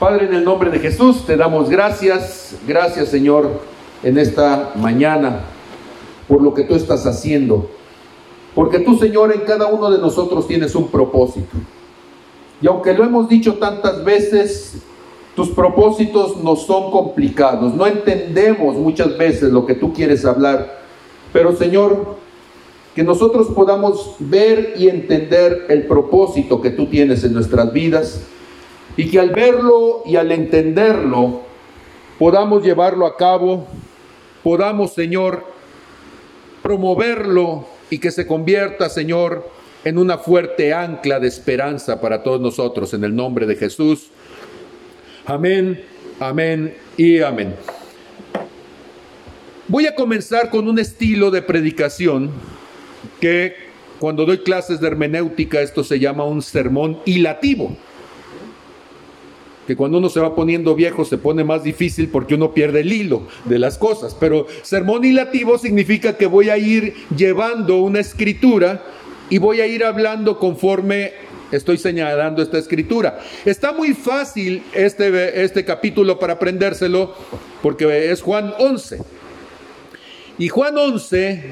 Padre, en el nombre de Jesús te damos gracias, gracias Señor, en esta mañana, por lo que tú estás haciendo. Porque tú, Señor, en cada uno de nosotros tienes un propósito. Y aunque lo hemos dicho tantas veces, tus propósitos no son complicados. No entendemos muchas veces lo que tú quieres hablar. Pero, Señor, que nosotros podamos ver y entender el propósito que tú tienes en nuestras vidas y que al verlo y al entenderlo podamos llevarlo a cabo, podamos, Señor, promoverlo y que se convierta, Señor, en una fuerte ancla de esperanza para todos nosotros, en el nombre de Jesús. Amén, amén y amén. Voy a comenzar con un estilo de predicación que cuando doy clases de hermenéutica esto se llama un sermón hilativo que cuando uno se va poniendo viejo se pone más difícil porque uno pierde el hilo de las cosas. Pero sermón hilativo significa que voy a ir llevando una escritura y voy a ir hablando conforme estoy señalando esta escritura. Está muy fácil este, este capítulo para aprendérselo porque es Juan 11. Y Juan 11,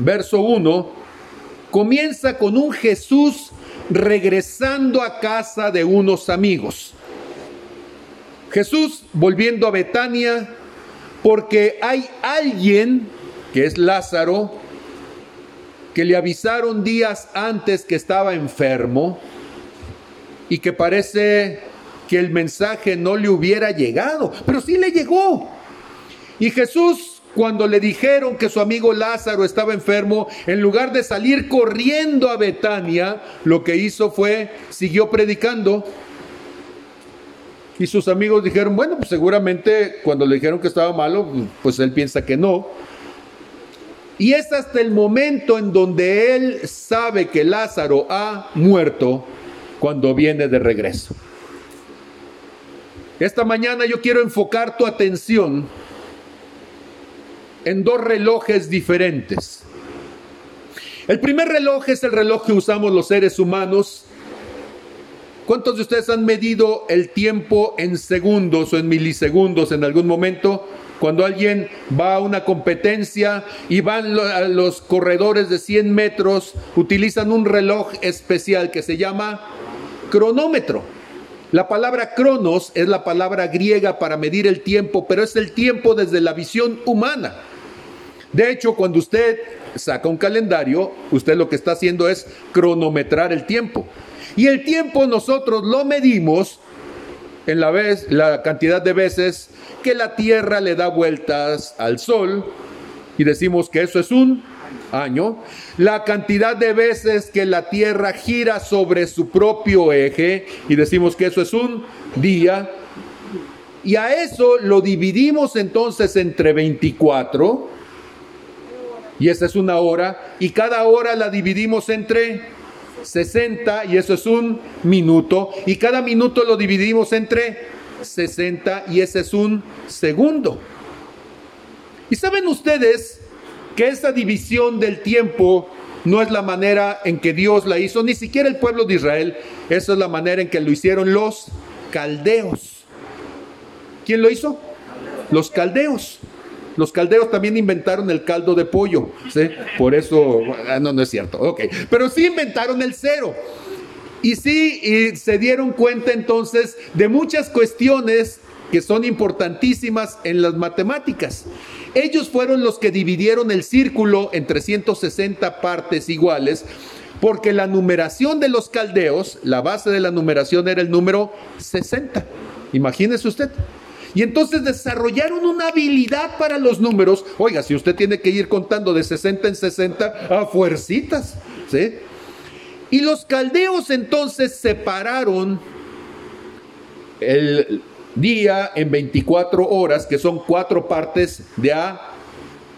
verso 1, comienza con un Jesús regresando a casa de unos amigos. Jesús volviendo a Betania porque hay alguien, que es Lázaro, que le avisaron días antes que estaba enfermo y que parece que el mensaje no le hubiera llegado, pero sí le llegó. Y Jesús, cuando le dijeron que su amigo Lázaro estaba enfermo, en lugar de salir corriendo a Betania, lo que hizo fue, siguió predicando y sus amigos dijeron, bueno, pues seguramente cuando le dijeron que estaba malo, pues él piensa que no. Y es hasta el momento en donde él sabe que Lázaro ha muerto cuando viene de regreso. Esta mañana yo quiero enfocar tu atención en dos relojes diferentes. El primer reloj es el reloj que usamos los seres humanos ¿Cuántos de ustedes han medido el tiempo en segundos o en milisegundos en algún momento? Cuando alguien va a una competencia y van a los corredores de 100 metros, utilizan un reloj especial que se llama cronómetro. La palabra cronos es la palabra griega para medir el tiempo, pero es el tiempo desde la visión humana. De hecho, cuando usted saca un calendario, usted lo que está haciendo es cronometrar el tiempo. Y el tiempo nosotros lo medimos en la, vez, la cantidad de veces que la Tierra le da vueltas al Sol y decimos que eso es un año, la cantidad de veces que la Tierra gira sobre su propio eje y decimos que eso es un día, y a eso lo dividimos entonces entre 24, y esa es una hora, y cada hora la dividimos entre 60 y eso es un minuto. Y cada minuto lo dividimos entre 60 y ese es un segundo. Y saben ustedes que esa división del tiempo no es la manera en que Dios la hizo, ni siquiera el pueblo de Israel. Esa es la manera en que lo hicieron los caldeos. ¿Quién lo hizo? Los caldeos. Los caldeos también inventaron el caldo de pollo, ¿sí? Por eso, ah, no, no es cierto, ok. Pero sí inventaron el cero. Y sí y se dieron cuenta entonces de muchas cuestiones que son importantísimas en las matemáticas. Ellos fueron los que dividieron el círculo en 360 partes iguales, porque la numeración de los caldeos, la base de la numeración era el número 60. Imagínese usted. Y entonces desarrollaron una habilidad para los números. Oiga, si usted tiene que ir contando de 60 en 60 a fuercitas, ¿sí? Y los caldeos entonces separaron el día en 24 horas, que son cuatro partes de a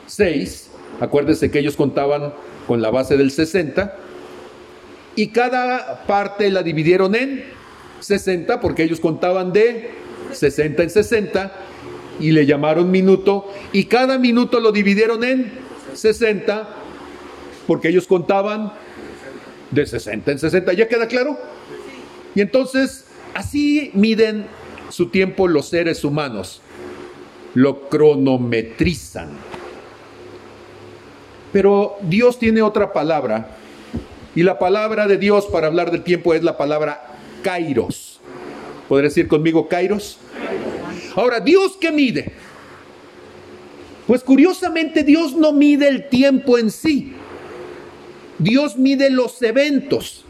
6. Acuérdense que ellos contaban con la base del 60. Y cada parte la dividieron en 60 porque ellos contaban de 60 en 60 y le llamaron minuto y cada minuto lo dividieron en 60 porque ellos contaban de 60 en 60. ¿Ya queda claro? Y entonces así miden su tiempo los seres humanos? Lo cronometrizan. Pero Dios tiene otra palabra. Y la palabra de Dios para hablar del tiempo es la palabra kairos. ¿Podría decir conmigo kairos? Ahora, ¿Dios qué mide? Pues curiosamente Dios no mide el tiempo en sí. Dios mide los eventos.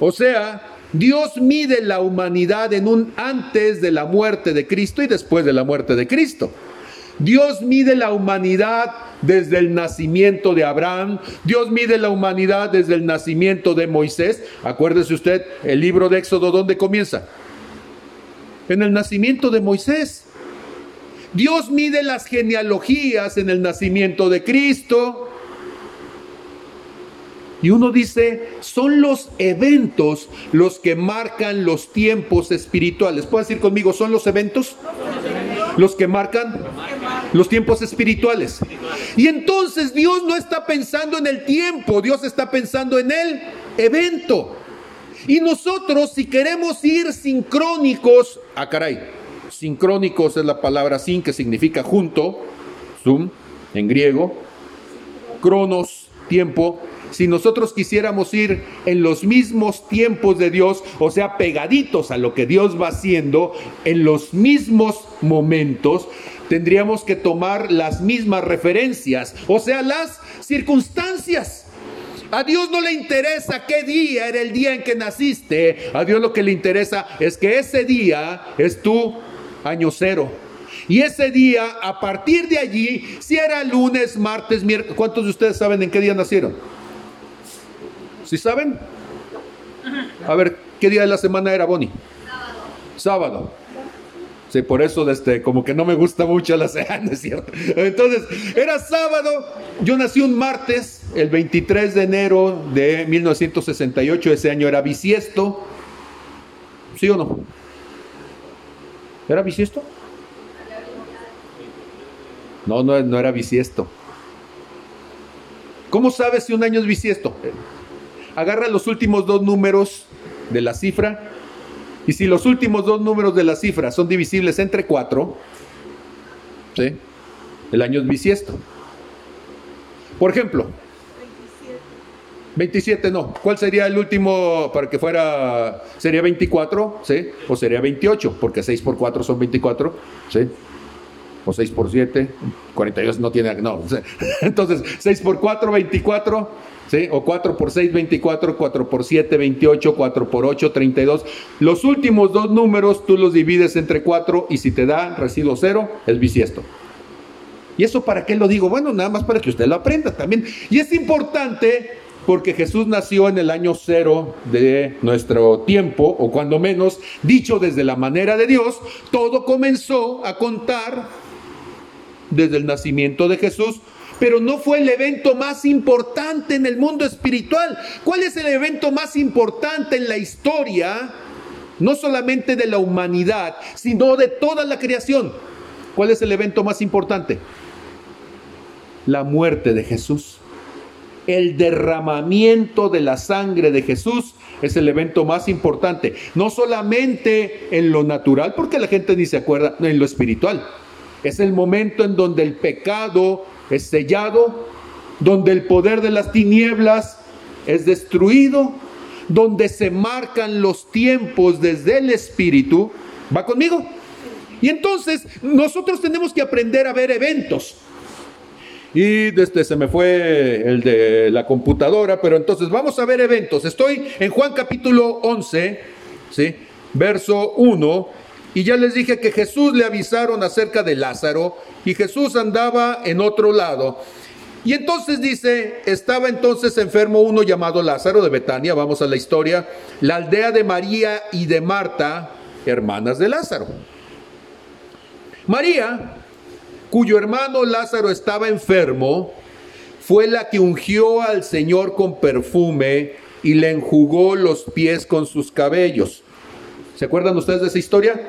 O sea, Dios mide la humanidad en un antes de la muerte de Cristo y después de la muerte de Cristo. Dios mide la humanidad desde el nacimiento de Abraham, Dios mide la humanidad desde el nacimiento de Moisés. Acuérdese usted, el libro de Éxodo, ¿dónde comienza? En el nacimiento de Moisés. Dios mide las genealogías en el nacimiento de Cristo. Y uno dice, son los eventos los que marcan los tiempos espirituales. ¿Puede decir conmigo, son los eventos los que marcan los tiempos espirituales? Y entonces Dios no está pensando en el tiempo, Dios está pensando en el evento. Y nosotros, si queremos ir sincrónicos, ah caray, sincrónicos es la palabra sin que significa junto, zoom en griego, cronos, tiempo, si nosotros quisiéramos ir en los mismos tiempos de Dios, o sea, pegaditos a lo que Dios va haciendo, en los mismos momentos, tendríamos que tomar las mismas referencias, o sea, las circunstancias. A Dios no le interesa qué día era el día en que naciste. A Dios lo que le interesa es que ese día es tu año cero. Y ese día, a partir de allí, si era lunes, martes, miércoles, ¿cuántos de ustedes saben en qué día nacieron? ¿Sí saben? A ver, ¿qué día de la semana era Bonnie? Sábado. Sábado. Sí, por eso este, como que no me gusta mucho la semana, es cierto? Entonces, era sábado, yo nací un martes, el 23 de enero de 1968, ese año era bisiesto. ¿Sí o no? ¿Era bisiesto? No, no, no era bisiesto. ¿Cómo sabes si un año es bisiesto? Agarra los últimos dos números de la cifra y si los últimos dos números de la cifra son divisibles entre cuatro, ¿sí? el año es bisiesto. Por ejemplo, 27 no. ¿Cuál sería el último para que fuera? ¿Sería 24? ¿Sí? ¿O sería 28? Porque 6 por 4 son 24. ¿Sí? O 6 por 7, 42 no tiene. No. Entonces, 6 por 4, 24. O 4 por 6, 24, 4 por 7, 28, 4 por 8, 32. Los últimos dos números tú los divides entre 4 y si te da residuo cero, es bisiesto. ¿Y eso para qué lo digo? Bueno, nada más para que usted lo aprenda también. Y es importante porque Jesús nació en el año cero de nuestro tiempo, o cuando menos, dicho desde la manera de Dios, todo comenzó a contar desde el nacimiento de Jesús pero no fue el evento más importante en el mundo espiritual. ¿Cuál es el evento más importante en la historia? No solamente de la humanidad, sino de toda la creación. ¿Cuál es el evento más importante? La muerte de Jesús. El derramamiento de la sangre de Jesús es el evento más importante. No solamente en lo natural, porque la gente ni se acuerda, en lo espiritual. Es el momento en donde el pecado es sellado, donde el poder de las tinieblas es destruido, donde se marcan los tiempos desde el Espíritu. ¿Va conmigo? Y entonces nosotros tenemos que aprender a ver eventos. Y desde se me fue el de la computadora, pero entonces vamos a ver eventos. Estoy en Juan capítulo 11, ¿sí? verso 1, y ya les dije que Jesús le avisaron acerca de Lázaro y Jesús andaba en otro lado. Y entonces dice, estaba entonces enfermo uno llamado Lázaro de Betania, vamos a la historia, la aldea de María y de Marta, hermanas de Lázaro. María, cuyo hermano Lázaro estaba enfermo, fue la que ungió al Señor con perfume y le enjugó los pies con sus cabellos. ¿Se acuerdan ustedes de esa historia?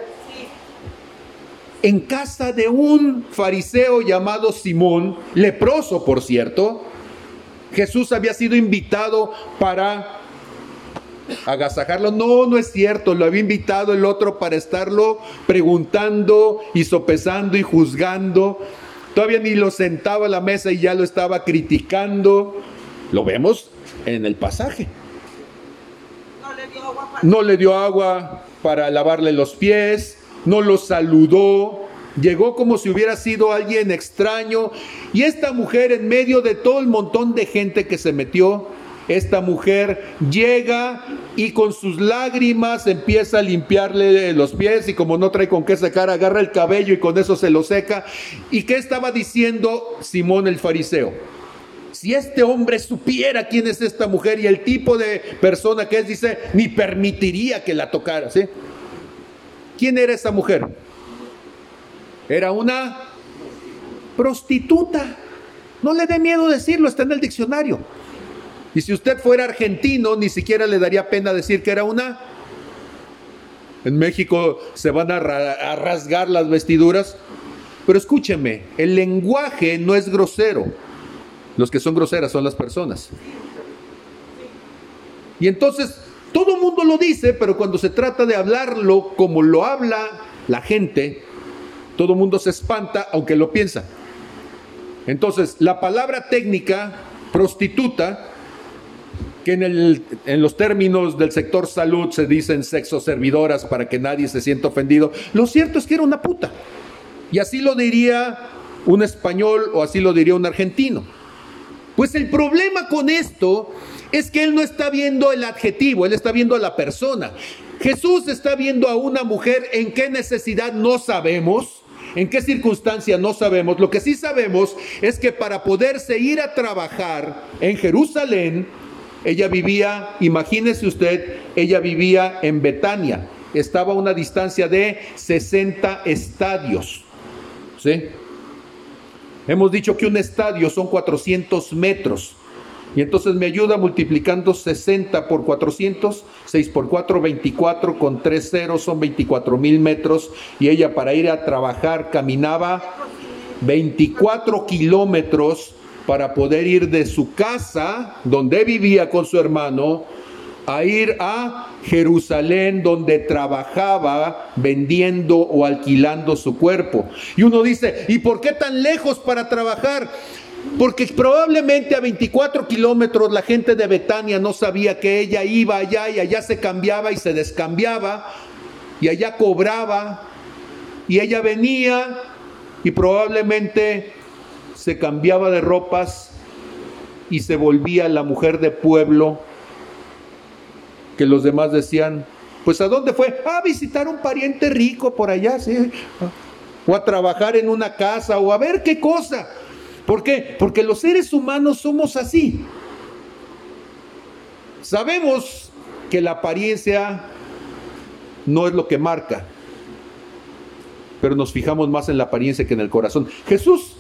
En casa de un fariseo llamado Simón, leproso por cierto, Jesús había sido invitado para agasajarlo. No, no es cierto, lo había invitado el otro para estarlo preguntando y sopesando y juzgando. Todavía ni lo sentaba a la mesa y ya lo estaba criticando. Lo vemos en el pasaje. No le dio agua para lavarle los pies, no lo saludó, llegó como si hubiera sido alguien extraño. Y esta mujer, en medio de todo el montón de gente que se metió, esta mujer llega y con sus lágrimas empieza a limpiarle los pies y como no trae con qué secar, agarra el cabello y con eso se lo seca. ¿Y qué estaba diciendo Simón el fariseo? Si este hombre supiera quién es esta mujer y el tipo de persona que es, dice, ni permitiría que la tocara, ¿sí? ¿Quién era esa mujer? Era una prostituta. No le dé miedo decirlo, está en el diccionario. Y si usted fuera argentino, ni siquiera le daría pena decir que era una. En México se van a, rasgar las vestiduras. Pero escúcheme, el lenguaje no es grosero. Los que son groseras son las personas. Y entonces todo el mundo lo dice, pero cuando se trata de hablarlo como lo habla la gente, todo el mundo se espanta aunque lo piensa. Entonces, la palabra técnica, prostituta, que en, el, en, los términos del sector salud se dicen sexo servidoras para que nadie se sienta ofendido. Lo cierto es que era una puta. Y así lo diría un español o así lo diría un argentino. Pues el problema con esto es que él no está viendo el adjetivo, él está viendo a la persona. Jesús está viendo a una mujer en qué necesidad no sabemos, en qué circunstancia no sabemos. Lo que sí sabemos es que para poderse ir a trabajar en Jerusalén, ella vivía, imagínese usted, ella vivía en Betania. Estaba a una distancia de 60 estadios. ¿Sí? Hemos dicho que un estadio son 400 metros. Y entonces me ayuda multiplicando 60 por 400, 6 por 4, 24, con 3 ceros son 24 mil metros. Y ella para ir a trabajar caminaba 24 kilómetros para poder ir de su casa, donde vivía con su hermano, a ir a Jerusalén, donde trabajaba vendiendo o alquilando su cuerpo. Y uno dice, ¿y por qué tan lejos para trabajar? Porque probablemente a 24 kilómetros la gente de Betania no sabía que ella iba allá y allá se cambiaba y se descambiaba y allá cobraba y ella venía y probablemente se cambiaba de ropas y se volvía la mujer de pueblo que los demás decían, pues ¿a dónde fue? a visitar un pariente rico por allá, sí. O a trabajar en una casa o a ver qué cosa. ¿Por qué? Porque los seres humanos somos así. Sabemos que la apariencia no es lo que marca, pero nos fijamos más en la apariencia que en el corazón. Jesús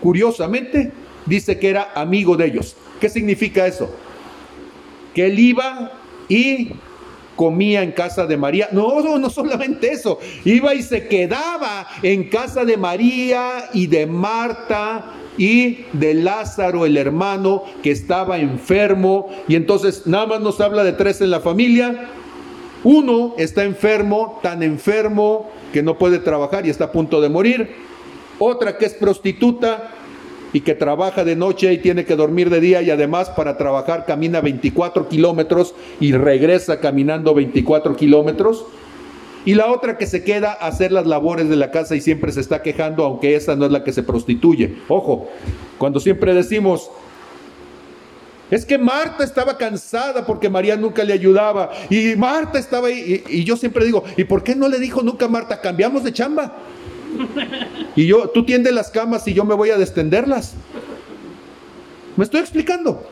curiosamente, dice que era amigo de ellos. ¿Qué significa eso? Que él iba y comía en casa de María. No, no, no solamente eso, iba y se quedaba en casa de María y de Marta y de Lázaro, el hermano que estaba enfermo. Y entonces nada más nos habla de tres en la familia. Uno está enfermo, tan enfermo que no puede trabajar y está a punto de morir otra que es prostituta y que trabaja de noche y tiene que dormir de día y además para trabajar camina 24 kilómetros y regresa caminando 24 kilómetros. Y la otra que se queda a hacer las labores de la casa y siempre se está quejando, aunque esa no es la que se prostituye. Ojo, cuando siempre decimos, es que Marta estaba cansada porque María nunca le ayudaba. Y Marta estaba ahí. Y, y yo siempre digo, ¿y por qué no le dijo nunca Marta, cambiamos de chamba? Y yo, tú tiendes las camas y yo me voy a destenderlas. ¿Me estoy explicando?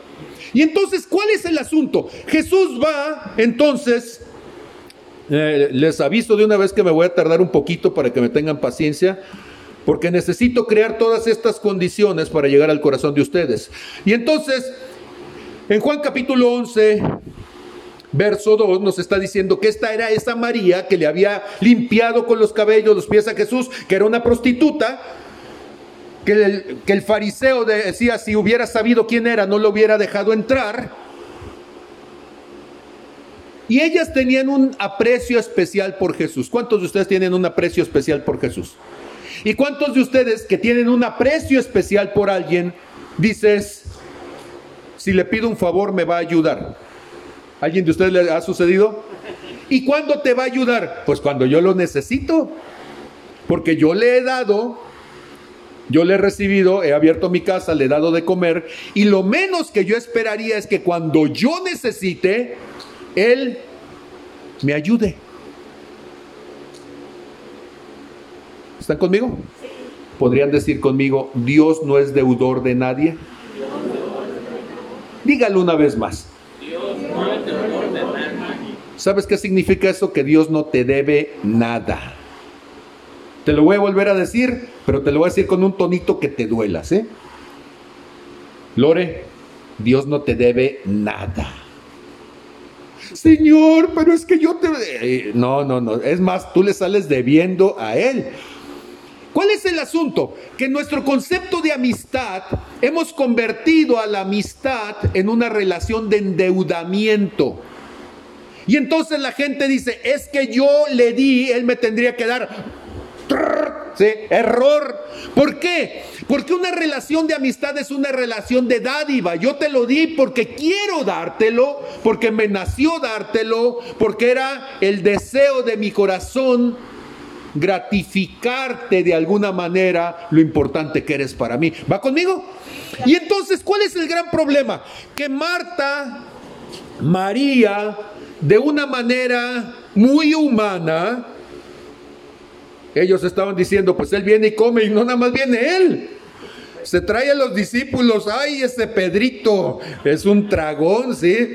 Y entonces, ¿cuál es el asunto? Jesús va, entonces, eh, les aviso de una vez que me voy a tardar un poquito para que me tengan paciencia, porque necesito crear todas estas condiciones para llegar al corazón de ustedes. Y entonces, en Juan capítulo 11, verso 2 nos está diciendo que esta era esa María que le había limpiado con los cabellos los pies a Jesús, que era una prostituta, que el, que el fariseo decía, si hubiera sabido quién era, no lo hubiera dejado entrar. Y ellas tenían un aprecio especial por Jesús. ¿Cuántos de ustedes tienen un aprecio especial por Jesús? ¿Y cuántos de ustedes que tienen un aprecio especial por alguien, dices, si le pido un favor me va a ayudar? ¿Alguien de ustedes le ha sucedido? ¿Y cuándo te va a ayudar? Pues cuando yo lo necesito. Porque yo le he dado, yo le he recibido, he abierto mi casa, le he dado de comer. Y lo menos que yo esperaría es que cuando yo necesite, Él me ayude. ¿Están conmigo? ¿Podrían decir conmigo, Dios no es deudor de nadie? Dígalo una vez más. ¿Sabes qué significa eso? Que Dios no te debe nada. Te lo voy a volver a decir, pero te lo voy a decir con un tonito que te duelas, ¿eh? Lore, Dios no te debe nada. Señor, pero es que yo te... Eh, no, no, no. Es más, tú le sales debiendo a Él. ¿Cuál es el asunto? Que nuestro concepto de amistad hemos convertido a la amistad en una relación de endeudamiento. Y entonces la gente dice, es que yo le di, él me tendría que dar. ¿Sí? Error. ¿Por qué? Porque una relación de amistad es una relación de dádiva. Yo te lo di porque quiero dártelo, porque me nació dártelo, porque era el deseo de mi corazón gratificarte de alguna manera lo importante que eres para mí. ¿Va conmigo? Y entonces, ¿cuál es el gran problema? Que Marta, María, de una manera muy humana, ellos estaban diciendo, pues él viene y come y no nada más viene él. Se trae a los discípulos, ay, ese Pedrito es un tragón, ¿sí?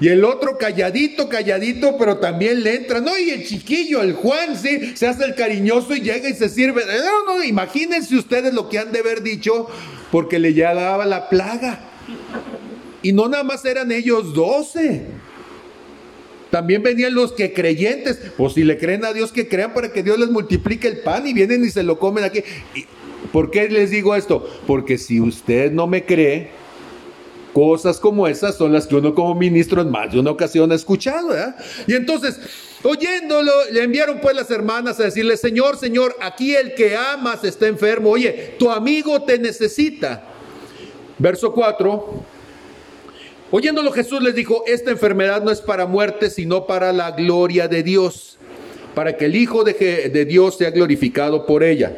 Y el otro calladito, calladito, pero también le entra. No, y el chiquillo, el Juan, sí, se hace el cariñoso y llega y se sirve. No, no, imagínense ustedes lo que han de haber dicho, porque le llegaba la plaga. Y no nada más eran ellos doce. También venían los que creyentes, pues si le creen a Dios, que crean para que Dios les multiplique el pan y vienen y se lo comen aquí. ¿Por qué les digo esto? Porque si usted no me cree, Cosas como esas son las que uno como ministro en más de una ocasión ha escuchado. Y entonces, oyéndolo, le enviaron pues las hermanas a decirle, Señor, Señor, aquí el que amas está enfermo. Oye, tu amigo te necesita. Verso 4. Oyéndolo Jesús les dijo, esta enfermedad no es para muerte, sino para la gloria de Dios, para que el Hijo de, de Dios sea glorificado por ella.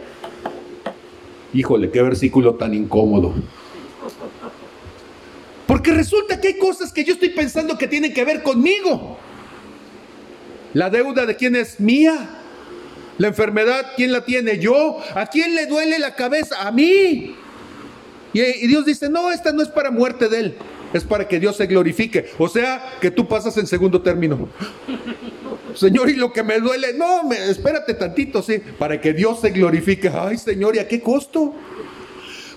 Híjole, qué versículo tan incómodo. Porque resulta que hay cosas que yo estoy pensando que tienen que ver conmigo. La deuda de quién es mía. La enfermedad, ¿quién la tiene? Yo. ¿A quién le duele la cabeza? A mí. Y, Dios dice, no, esta no es para muerte de él, es para que Dios se glorifique. O sea, que tú pasas en segundo término. Señor, y lo que me duele, no, me, espérate tantito, sí, para que Dios se glorifique. Ay, Señor, ¿y a qué costo?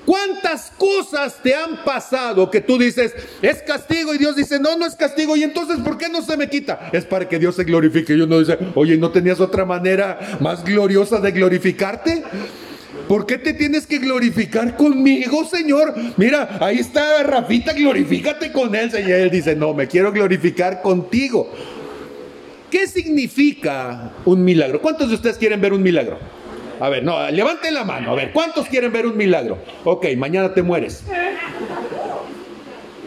¿Cuántas cosas te han pasado que tú dices, es castigo y Dios dice, no, no es castigo y entonces ¿por qué no se me quita? Es para que Dios se glorifique. Y uno dice, oye, ¿no tenías otra manera más gloriosa de glorificarte? ¿Por qué te tienes que glorificar conmigo, Señor? Mira, ahí está Rafita, glorifícate con él. Y él dice, no, me quiero glorificar contigo. ¿Qué significa un milagro? ¿Cuántos de ustedes quieren ver un milagro? A ver, no, levante la mano. A ver, ¿cuántos quieren ver un milagro? Ok, mañana te mueres.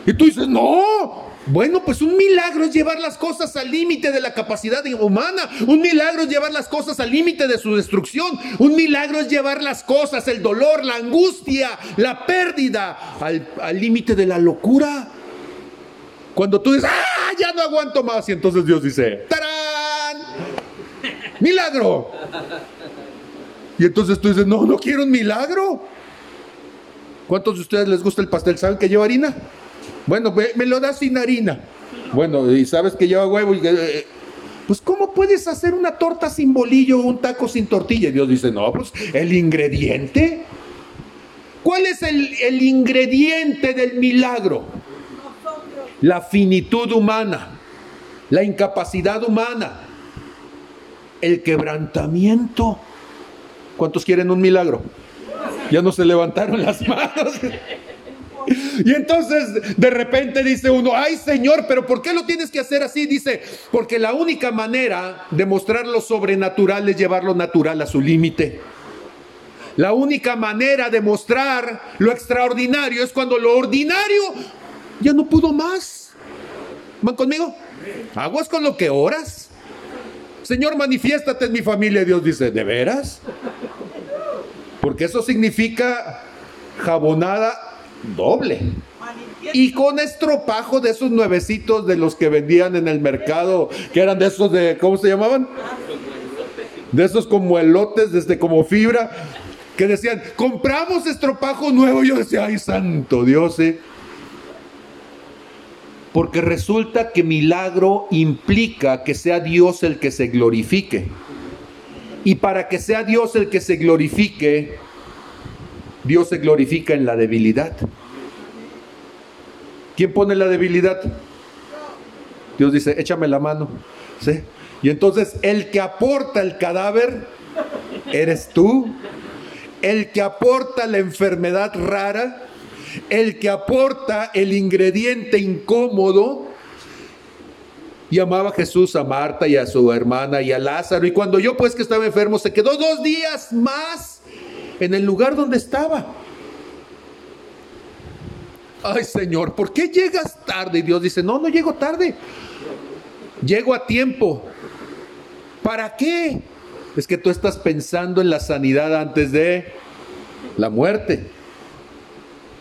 Y tú dices, no. Bueno, pues un milagro es llevar las cosas al límite de la capacidad humana. Un milagro es llevar las cosas al límite de su destrucción. Un milagro es llevar las cosas, el dolor, la angustia, la pérdida, al límite de la locura. Cuando tú dices, ¡ah! Ya no aguanto más. Y entonces Dios dice, ¡tarán! ¡Milagro! Y entonces tú dices, no, no quiero un milagro. ¿Cuántos de ustedes les gusta el pastel? ¿Saben que lleva harina? Bueno, me, lo das sin harina. Bueno, y sabes que lleva huevo. Y, eh, pues, ¿cómo puedes hacer una torta sin bolillo o un taco sin tortilla? Y Dios dice, no, pues el ingrediente. ¿Cuál es el, el ingrediente del milagro? La finitud humana, la incapacidad humana, el quebrantamiento. ¿Cuántos quieren un milagro? Ya no se levantaron las manos. Y entonces de repente dice uno, ay Señor, pero ¿por qué lo tienes que hacer así? Dice, porque la única manera de mostrar lo sobrenatural es llevar lo natural a su límite. La única manera de mostrar lo extraordinario es cuando lo ordinario ya no pudo más. ¿Van conmigo? Aguas con lo que oras. Señor, manifiéstate en mi familia. Dios dice, ¿de veras? Porque eso significa jabonada doble. Y con estropajo de esos nuevecitos de los que vendían en el mercado, que eran de esos de, ¿cómo se llamaban? De esos como elotes, desde como fibra, que decían, compramos estropajo nuevo. Yo decía, ay, santo Dios, ¿eh? Porque resulta que milagro implica que sea Dios el que se glorifique. Y para que sea Dios el que se glorifique, Dios se glorifica en la debilidad. ¿Quién pone la debilidad? Dios dice, échame la mano. ¿Sí? Y entonces el que aporta el cadáver eres tú. El que aporta la enfermedad rara, el que aporta el ingrediente incómodo. Y amaba a Jesús a Marta y a su hermana y a Lázaro. Y cuando yo pues que estaba enfermo, se quedó dos días más en el lugar donde estaba. Ay Señor, ¿por qué llegas tarde? Y Dios dice, no, no llego tarde. Llego a tiempo. ¿Para qué? Es que tú estás pensando en la sanidad antes de la muerte.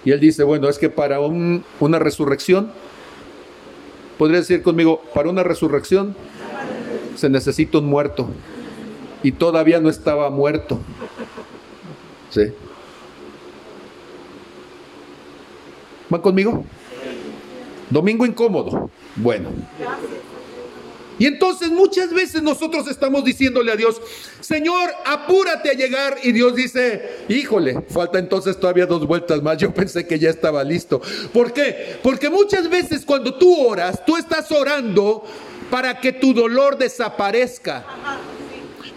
Y él dice, bueno, es que para una resurrección, podría decir conmigo, para una resurrección se necesita un muerto. Y todavía no estaba muerto. ¿Sí? ¿Van conmigo? Domingo incómodo. Bueno. Y entonces muchas veces nosotros estamos diciéndole a Dios, Señor, apúrate a llegar. Y Dios dice, híjole, falta entonces todavía dos vueltas más. Yo pensé que ya estaba listo. ¿Por qué? Porque muchas veces cuando tú oras, tú estás orando para que tu dolor desaparezca.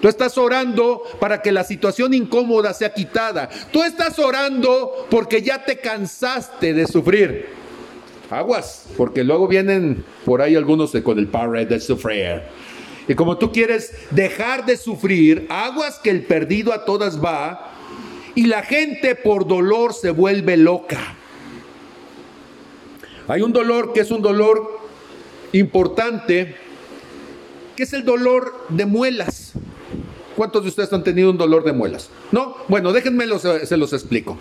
Tú estás orando para que la situación incómoda sea quitada. Tú estás orando porque ya te cansaste de sufrir. Aguas, porque luego vienen por ahí algunos con el power de sufrir. Y como tú quieres dejar de sufrir, aguas que el perdido a todas va y la gente por dolor se vuelve loca. Hay un dolor que es un dolor importante, que es el dolor de muelas. ¿Cuántos de ustedes han tenido un dolor de muelas? ¿No? Bueno, déjenme se los explico.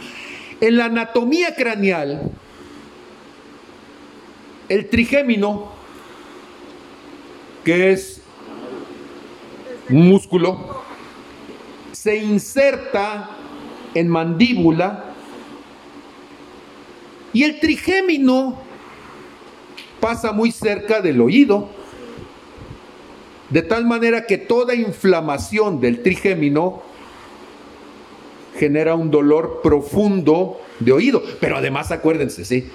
En la anatomía craneal, el trigémino, que es un músculo, se inserta en mandíbula y el trigémino pasa muy cerca del oído de tal manera que toda inflamación del trigémino genera un dolor profundo de oído. Pero además acuérdense, ¿sí?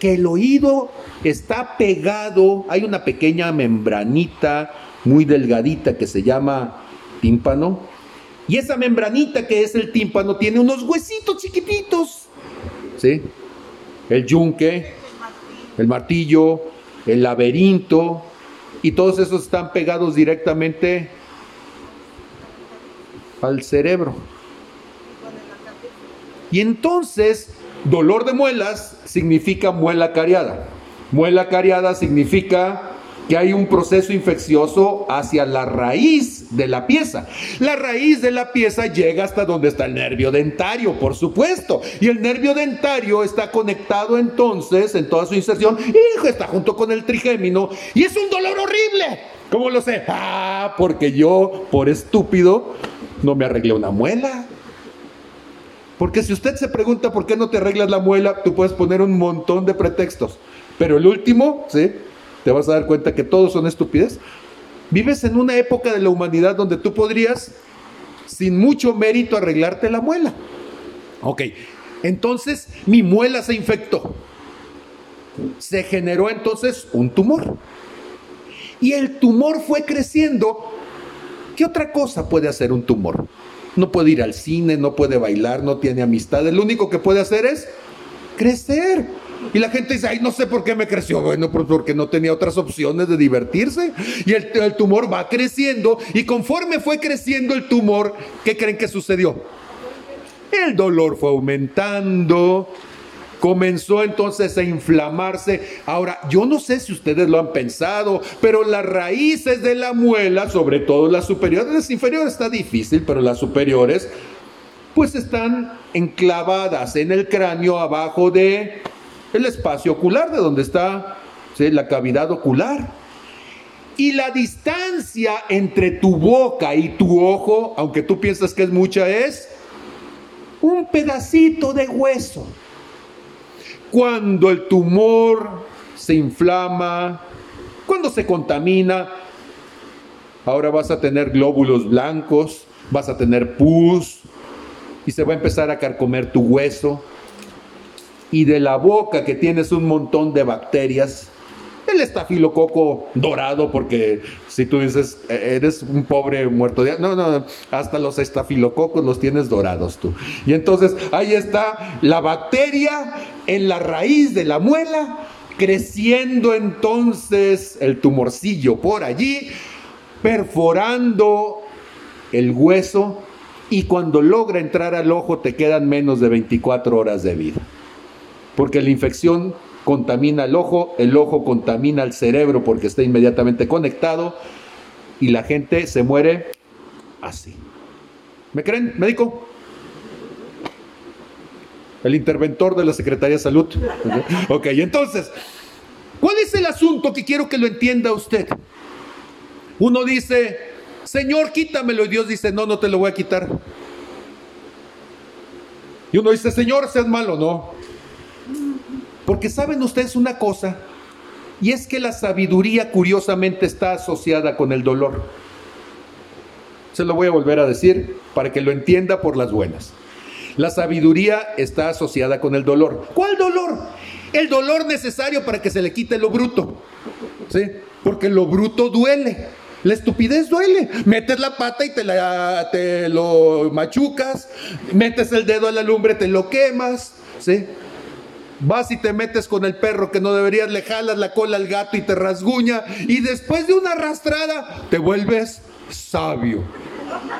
Que el oído está pegado, hay una pequeña membranita muy delgadita que se llama tímpano, y esa membranita que es el tímpano tiene unos huesitos chiquititos, ¿sí? El yunque, el martillo, el laberinto, y todos esos están pegados directamente al cerebro. Y entonces, dolor de muelas significa muela cariada. Muela cariada significa que hay un proceso infeccioso hacia la raíz de la pieza. La raíz de la pieza llega hasta donde está el nervio dentario, por supuesto. Y el nervio dentario está conectado entonces en toda su inserción, y está junto con el trigémino. Y es un dolor horrible. ¿Cómo lo sé? Ah, porque yo, por estúpido, no me arreglé una muela. Porque si usted se pregunta por qué no te arreglas la muela, tú puedes poner un montón de pretextos. Pero el último, ¿sí? te vas a dar cuenta que todos son estupidez. Vives en una época de la humanidad donde tú podrías, sin mucho mérito, arreglarte la muela. Ok, entonces mi muela se infectó. Se generó entonces un tumor. Y el tumor fue creciendo. ¿Qué otra cosa puede hacer un tumor? No puede ir al cine, no puede bailar, no tiene amistades. Lo único que puede hacer es crecer. Y la gente dice, ay, no sé por qué me creció. Bueno, pues porque no tenía otras opciones de divertirse. Y el, el, tumor va creciendo. Y conforme fue creciendo el tumor, ¿qué creen que sucedió? El dolor fue aumentando. Comenzó entonces a inflamarse. Ahora, yo no sé si ustedes lo han pensado, pero las raíces de la muela, sobre todo las superiores, las inferiores está difícil, pero las superiores, pues están enclavadas en el cráneo abajo de el espacio ocular, de donde está la cavidad ocular. Y la distancia entre tu boca y tu ojo, aunque tú piensas que es mucha, es un pedacito de hueso. Cuando el tumor se inflama, cuando se contamina, ahora vas a tener glóbulos blancos, vas a tener pus y se va a empezar a carcomer tu hueso. Y de la boca que tienes un montón de bacterias, el estafilococo dorado, porque si tú dices, e-, eres un pobre muerto de... No, no, hasta los estafilococos los tienes dorados tú. Y entonces ahí está la bacteria en la raíz de la muela, creciendo entonces el tumorcillo por allí, perforando el hueso y cuando logra entrar al ojo te quedan menos de 24 horas de vida. Porque la infección contamina el ojo, el ojo contamina el cerebro porque está inmediatamente conectado y la gente se muere así. ¿Me creen, médico? El interventor de la Secretaría de Salud. Ok, entonces, ¿cuál es el asunto que quiero que lo entienda usted? Uno dice, Señor, quítamelo. Y Dios dice, no, no te lo voy a quitar. Y uno dice, Señor, seas malo. No, porque saben ustedes una cosa, y es que la sabiduría curiosamente está asociada con el dolor. Se lo voy a volver a decir para que lo entienda por las buenas. La sabiduría está asociada con el dolor. ¿Cuál dolor? El dolor necesario para que se le quite lo bruto. ¿Sí? Porque lo bruto duele. La estupidez duele. Metes la pata y te, la, te lo machucas. Metes el dedo a la lumbre, te lo quemas. ¿Sí? Vas y te metes con el perro que no deberías, le jalas la cola al gato y te rasguña. Y después de una arrastrada, te vuelves sabio.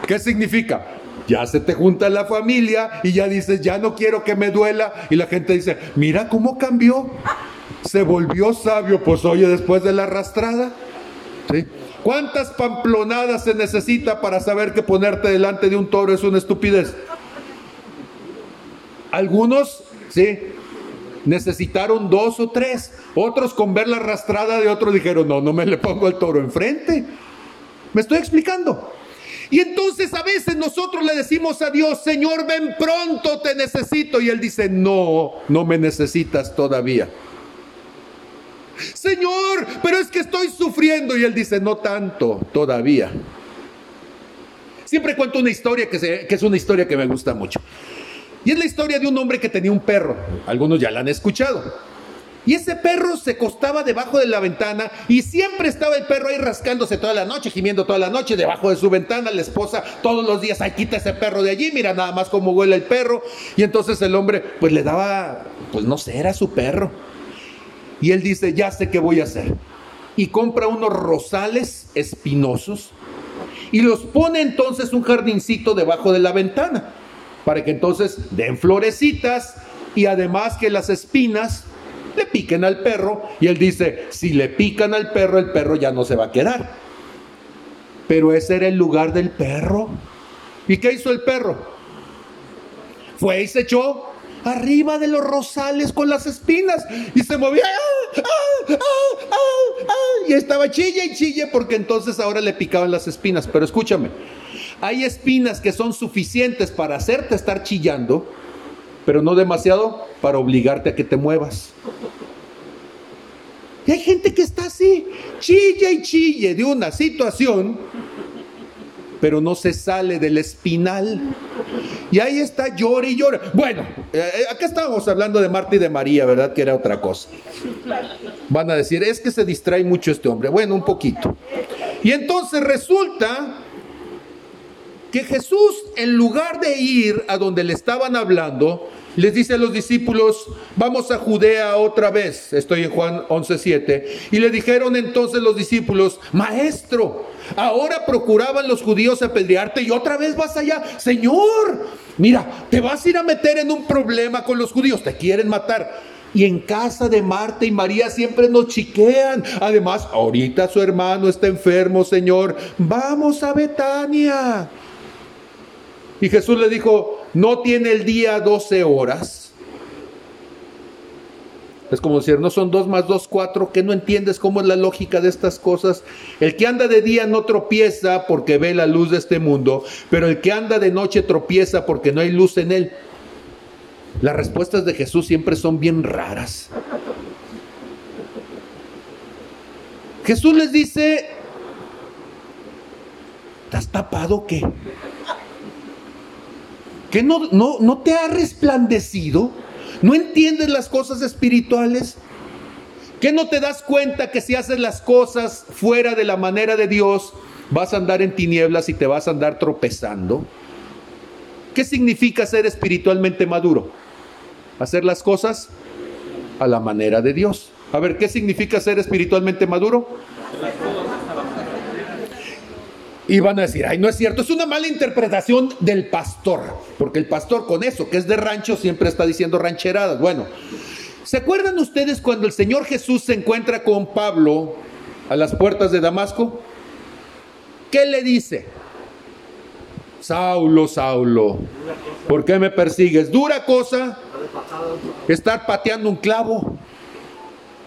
¿Qué significa? Ya se te junta la familia y ya dices, ya no quiero que me duela. Y la gente dice, mira cómo cambió. Se volvió sabio, pues oye, después de la arrastrada. ¿Cuántas pamplonadas se necesita para saber que ponerte delante de un toro es una estupidez? Algunos, sí, necesitaron dos o tres. Otros con ver la arrastrada de otro dijeron, no, no me le pongo el toro enfrente. ¿Me estoy explicando? Y entonces a veces nosotros le decimos a Dios, Señor, ven pronto, te necesito. Y Él dice, no, no me necesitas todavía. Señor, pero es que estoy sufriendo. Y Él dice, no tanto, todavía. Siempre cuento una historia que, que es una historia que me gusta mucho. Y es la historia de un hombre que tenía un perro. Algunos ya la han escuchado. Y ese perro se costaba debajo de la ventana y siempre estaba el perro ahí rascándose toda la noche, gimiendo toda la noche debajo de su ventana. La esposa todos los días, ay, quita ese perro de allí, mira nada más cómo huele el perro. Y entonces el hombre, pues le daba, pues no sé, era su perro. Y él dice, ya sé qué voy a hacer. Y compra unos rosales espinosos y los pone entonces un jardincito debajo de la ventana para que entonces den florecitas y además que las espinas le piquen al perro. Y él dice, si le pican al perro, el perro ya no se va a quedar. Pero ese era el lugar del perro. ¿Y qué hizo el perro? Fue y se echó arriba de los rosales con las espinas y se movía. ¡Ah, ah, ah, y estaba chille y chille porque entonces ahora le picaban las espinas. Pero escúchame, hay espinas que son suficientes para hacerte estar chillando, pero no demasiado para obligarte a que te muevas. Y hay gente que está así, chille y chille de una situación, pero no se sale del espinal. Y ahí está, llora y llora. Bueno, eh, acá estábamos hablando de Marta y de María, ¿verdad? Que era otra cosa. Van a decir, es que se distrae mucho este hombre. Bueno, un poquito. Y entonces resulta que Jesús, en lugar de ir a donde le estaban hablando, les dice a los discípulos, vamos a Judea otra vez, estoy en Juan 11.7, y le dijeron entonces los discípulos, maestro, ahora procuraban los judíos apedrearte y otra vez vas allá, Señor, mira, te vas a ir a meter en un problema con los judíos, te quieren matar. Y en casa de Marta y María siempre nos chiquean. Además, ahorita su hermano está enfermo, Señor. Vamos a Betania. Y Jesús le dijo, ¿no tiene el día 12 horas? Es como decir, no son dos más dos, cuatro, que no entiendes cómo es la lógica de estas cosas. El que anda de día no tropieza porque ve la luz de este mundo, pero el que anda de noche tropieza porque no hay luz en él. Las respuestas de Jesús siempre son bien raras. Jesús les dice, ¿estás tapado qué? ¿Que no, no, no te ha resplandecido? ¿No entiendes las cosas espirituales? ¿Que no te das cuenta que si haces las cosas fuera de la manera de Dios, vas a andar en tinieblas y te vas a andar tropezando? ¿Qué significa ser espiritualmente maduro? Hacer las cosas a la manera de Dios. A ver, ¿qué significa ser espiritualmente maduro? Y van a decir, ay, no es cierto, es una mala interpretación del pastor, porque el pastor con eso, que es de rancho, siempre está diciendo rancheradas. Bueno, ¿se acuerdan ustedes cuando el Señor Jesús se encuentra con Pablo a las puertas de Damasco? ¿Qué le dice? Saulo, Saulo, ¿por qué me persigues? Dura cosa estar pateando un clavo,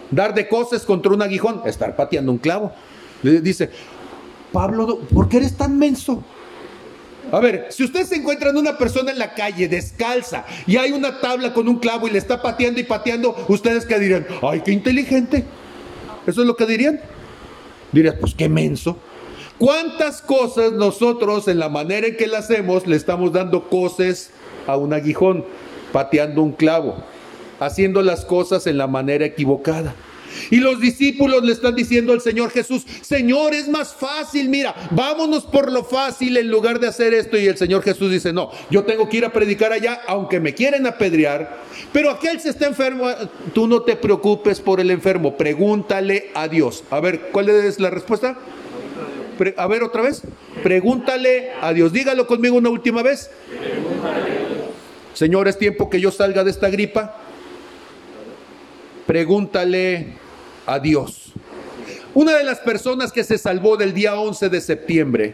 dar de cosas contra un aguijón, estar pateando un clavo. Le dice, Pablo, ¿por qué eres tan menso? A ver, si usted se encuentra en una persona en la calle descalza y hay una tabla con un clavo y le está pateando y pateando, ¿ustedes qué dirían? ¡Ay, qué inteligente! ¿Eso es lo que dirían? Dirían, pues qué menso. ¿Cuántas cosas nosotros en la manera en que la hacemos le estamos dando cosas a un aguijón, pateando un clavo, haciendo las cosas en la manera equivocada? Y los discípulos le están diciendo al Señor Jesús, Señor, es más fácil, mira, vámonos por lo fácil en lugar de hacer esto. Y el Señor Jesús dice, no, yo tengo que ir a predicar allá, aunque me quieren apedrear. Pero aquel se está enfermo, tú no te preocupes por el enfermo, pregúntale a Dios. A ver, ¿cuál es la respuesta? a ver otra vez, pregúntale a Dios. Dígalo conmigo una última vez. Señor, es tiempo que yo salga de esta gripa. Pregúntale a Dios. Una de las personas que se salvó del día 11 de septiembre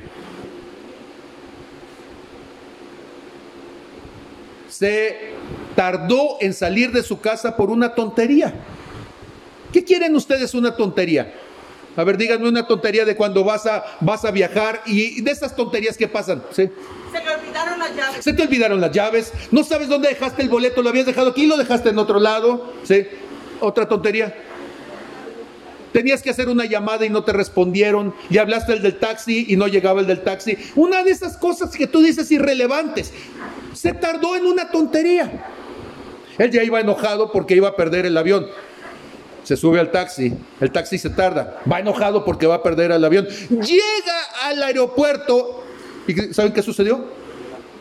se tardó en salir de su casa por una tontería. ¿Qué quieren ustedes una tontería? A ver, díganme una tontería de cuando vas a, vas a viajar y de esas tonterías que pasan. Se te olvidaron las llaves. Se te olvidaron las llaves. No sabes dónde dejaste el boleto. Lo habías dejado aquí, lo dejaste en otro lado. ¿sí? Otra tontería. Tenías que hacer una llamada y no te respondieron. Y hablaste el del taxi y no llegaba el del taxi. Una de esas cosas que tú dices irrelevantes. Se tardó en una tontería. Él ya iba enojado porque iba a perder el avión. Se sube al taxi. El taxi se tarda. Va enojado porque va a perder el avión. Llega al aeropuerto. ¿Y saben qué sucedió?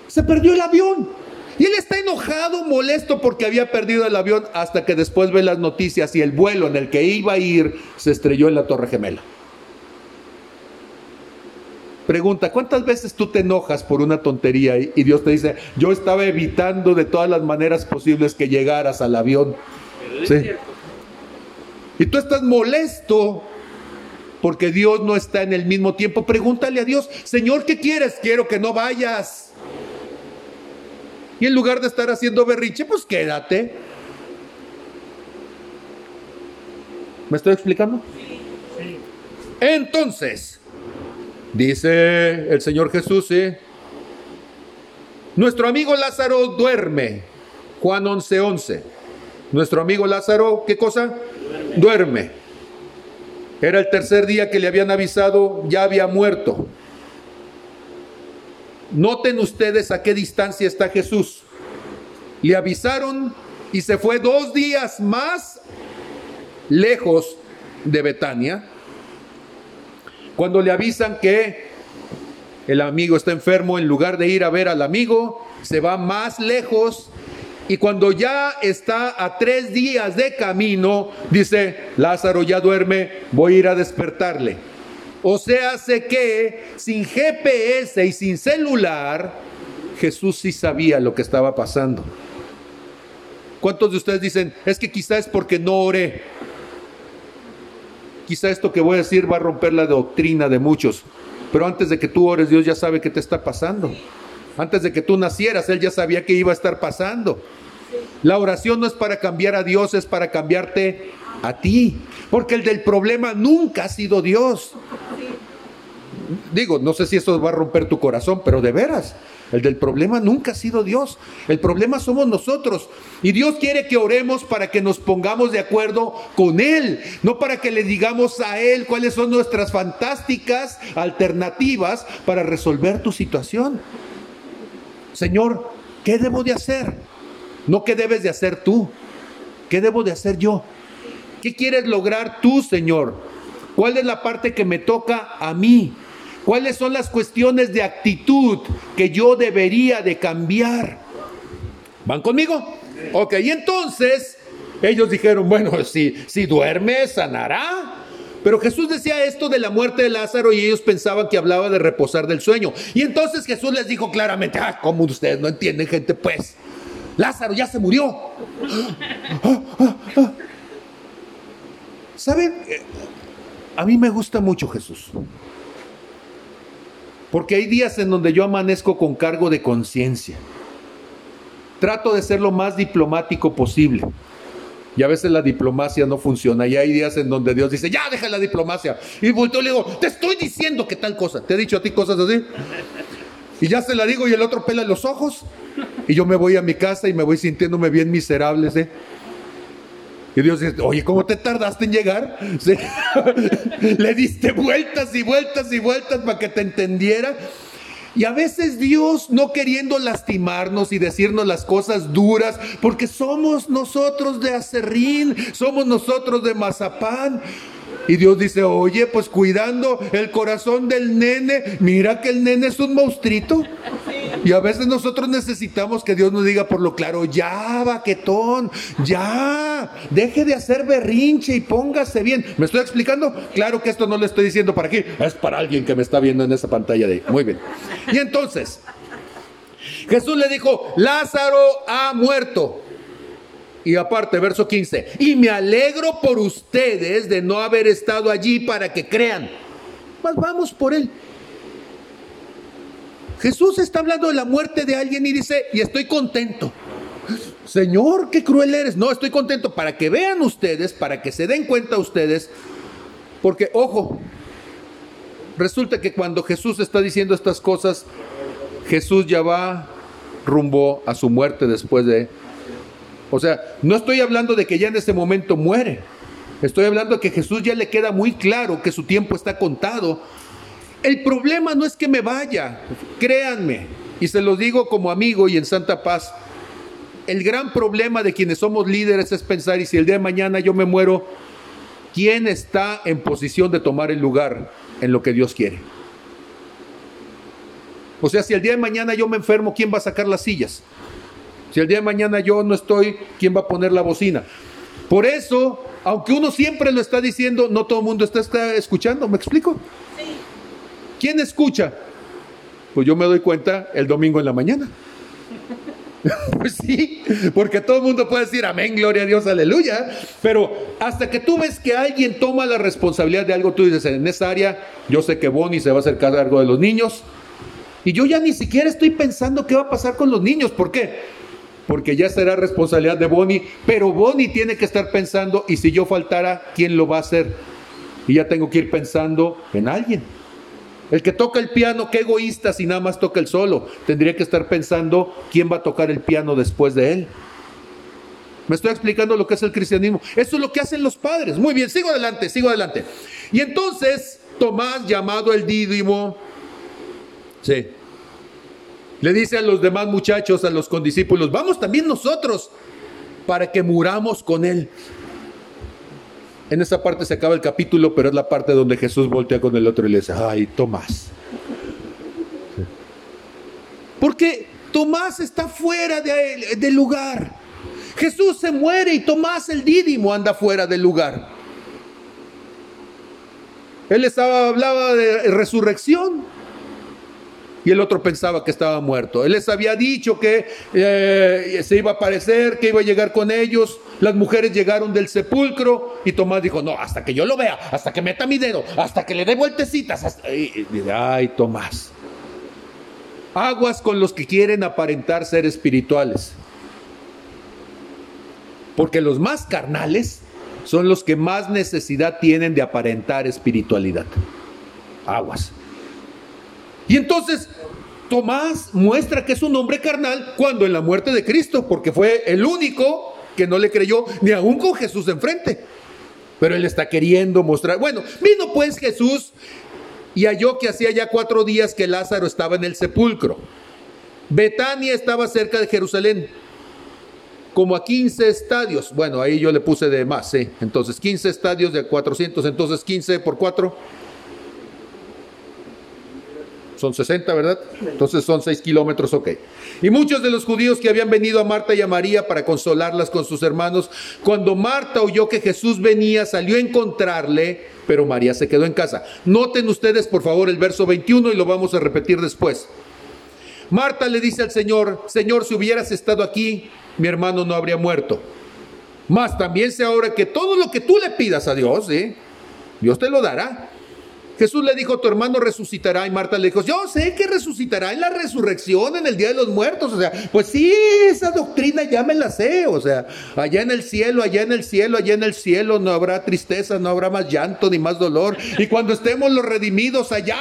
Se perdió el avión. Y él está enojado, molesto porque había perdido el avión hasta que después ve las noticias y el vuelo en el que iba a ir se estrelló en la Torre Gemela. Pregunta, ¿cuántas veces tú te enojas por una tontería y Dios te dice, yo estaba evitando de todas las maneras posibles que llegaras al avión? ¿Sí? Y tú estás molesto porque Dios no está en el mismo tiempo. Pregúntale a Dios, Señor, ¿qué quieres? Quiero que no vayas. Y en lugar de estar haciendo berriche, pues quédate. ¿Me estoy explicando? Entonces, dice el Señor Jesús, nuestro amigo Lázaro duerme. Juan 11:11. 11. Nuestro amigo Lázaro, ¿qué cosa? Duerme. Era el tercer día que le habían avisado, ya había muerto. Noten ustedes a qué distancia está Jesús. Le avisaron y se fue dos días más lejos de Betania. Cuando le avisan que el amigo está enfermo, en lugar de ir a ver al amigo, se va más lejos Y cuando ya está a tres días de camino, dice, Lázaro ya duerme, voy a ir a despertarle. O sea, hace que sin GPS y sin celular, Jesús sí sabía lo que estaba pasando. ¿Cuántos de ustedes dicen, es que quizá es porque no oré? Quizá esto que voy a decir va a romper la doctrina de muchos, pero antes de que tú ores, Dios ya sabe qué te está pasando. Antes de que tú nacieras, Él ya sabía que iba a estar pasando. La oración no es para cambiar a Dios, es para cambiarte a ti. Porque el del problema nunca ha sido Dios. Digo, no sé si esto va a romper tu corazón, pero de veras, el del problema nunca ha sido Dios. El problema somos nosotros. Y Dios quiere que oremos para que nos pongamos de acuerdo con Él. No para que le digamos a Él cuáles son nuestras fantásticas alternativas para resolver tu situación. Señor, ¿qué debo de hacer? No qué debes de hacer tú. ¿Qué debo de hacer yo? ¿Qué quieres lograr tú, Señor? ¿Cuál es la parte que me toca a mí? ¿Cuáles son las cuestiones de actitud que yo debería de cambiar? ¿Van conmigo? Ok, y entonces ellos dijeron, bueno, si, si duerme, sanará. Pero Jesús decía esto de la muerte de Lázaro y ellos pensaban que hablaba de reposar del sueño. Y entonces Jesús les dijo claramente, ah, ¿cómo ustedes no entienden, gente? Pues, Lázaro ya se murió. ¿Saben? A mí me gusta mucho Jesús. Porque hay días en donde yo amanezco con cargo de conciencia. Trato de ser lo más diplomático posible. Y a veces la diplomacia no funciona. Y hay días en donde Dios dice, ya deja la diplomacia. Y volteo y le digo, te estoy diciendo que tal cosa. ¿Te he dicho a ti cosas así? Y ya se la digo y el otro pela los ojos. Y yo me voy a mi casa y me voy sintiéndome bien miserable. ¿sí? Y Dios dice, oye, ¿cómo te tardaste en llegar? Le diste vueltas y vueltas y vueltas para que te entendiera. Y a veces Dios no queriendo lastimarnos y decirnos las cosas duras, porque somos nosotros de acerrín, somos nosotros de mazapán. Y Dios dice, oye, pues cuidando el corazón del nene, mira que el nene es un monstruito. Y a veces nosotros necesitamos que Dios nos diga por lo claro, ya, vaquetón, ya, deje de hacer berrinche y póngase bien. ¿Me estoy explicando? Claro que esto no le estoy diciendo para aquí, es para alguien que me está viendo en esa pantalla de... Muy bien. Y entonces, Jesús le dijo, Lázaro ha muerto. Y aparte, verso 15, y me alegro por ustedes de no haber estado allí para que crean. Pues vamos por él. Jesús está hablando de la muerte de alguien y dice, y estoy contento. Señor, qué cruel eres. No, estoy contento para que vean ustedes, para que se den cuenta ustedes, porque, ojo, resulta que cuando Jesús está diciendo estas cosas, Jesús ya va rumbo a su muerte después de o sea, no estoy hablando de que ya en ese momento muere. Estoy hablando de que Jesús ya le queda muy claro que su tiempo está contado. El problema no es que me vaya, créanme, y se lo digo como amigo y en santa paz. El gran problema de quienes somos líderes es pensar, y si el día de mañana yo me muero, ¿quién está en posición de tomar el lugar en lo que Dios quiere? O sea, si el día de mañana yo me enfermo, ¿quién va a sacar las sillas? Si el día de mañana yo no estoy, ¿quién va a poner la bocina? Por eso, aunque uno siempre lo está diciendo, no todo el mundo está, escuchando. ¿Me explico? Sí. ¿Quién escucha? Pues yo me doy cuenta el domingo en la mañana. pues sí, porque todo el mundo puede decir amén, gloria a Dios, aleluya. Pero hasta que tú ves que alguien toma la responsabilidad de algo, tú dices, en esa área, yo sé que Bonnie se va a hacer cargo de los niños. Y yo ya ni siquiera estoy pensando qué va a pasar con los niños. ¿Por qué? Porque ya será responsabilidad de Bonnie, pero Bonnie tiene que estar pensando, y si yo faltara, ¿quién lo va a hacer? Y ya tengo que ir pensando en alguien. El que toca el piano, qué egoísta si nada más toca el solo. Tendría que estar pensando quién va a tocar el piano después de él. Me estoy explicando lo que es el cristianismo. Eso es lo que hacen los padres. Muy bien, sigo adelante, sigo adelante. Y entonces Tomás, llamado el Dídimo, sí, le dice a los demás muchachos, a los condiscípulos, vamos también nosotros para que muramos con Él. En esa parte se acaba el capítulo, pero es la parte donde Jesús voltea con el otro y le dice, ay, Tomás. Porque Tomás está fuera del lugar. Jesús se muere y Tomás el dídimo anda fuera del lugar. Él estaba, hablaba de resurrección y el otro pensaba que estaba muerto. Él les había dicho que eh, se iba a aparecer, que iba a llegar con ellos. Las mujeres llegaron del sepulcro y Tomás dijo, no, hasta que yo lo vea, hasta que meta mi dedo, hasta que le dé vueltecitas. ay, Tomás. Aguas con los que quieren aparentar ser espirituales. Porque los más carnales son los que más necesidad tienen de aparentar espiritualidad. Aguas. Y entonces Tomás muestra que es un hombre carnal cuando en la muerte de Cristo, porque fue el único que no le creyó ni aún con Jesús enfrente. Pero él está queriendo mostrar. Bueno, vino pues Jesús y halló que hacía ya cuatro días que Lázaro estaba en el sepulcro. Betania estaba cerca de Jerusalén, como a 15 estadios. Bueno, ahí yo le puse de más, ¿sí? Entonces, 15 estadios de 400, entonces 15 por 4 son 60, ¿verdad? Entonces son 6 kilómetros, ok. Y muchos de los judíos que habían venido a Marta y a María para consolarlas con sus hermanos, cuando Marta oyó que Jesús venía, salió a encontrarle, pero María se quedó en casa. Noten ustedes, por favor, el verso 21 y lo vamos a repetir después. Marta le dice al Señor, Señor, si hubieras estado aquí, mi hermano no habría muerto. Más también sé ahora que todo lo que tú le pidas a Dios, ¿eh? Dios te lo dará. Jesús le dijo, tu hermano resucitará. Y Marta le dijo, yo sé que resucitará en la resurrección, en el día de los muertos. O sea, pues sí, esa doctrina ya me la sé. O sea, allá en el cielo, allá en el cielo, allá en el cielo no habrá tristeza, no habrá más llanto ni más dolor. Y cuando estemos los redimidos allá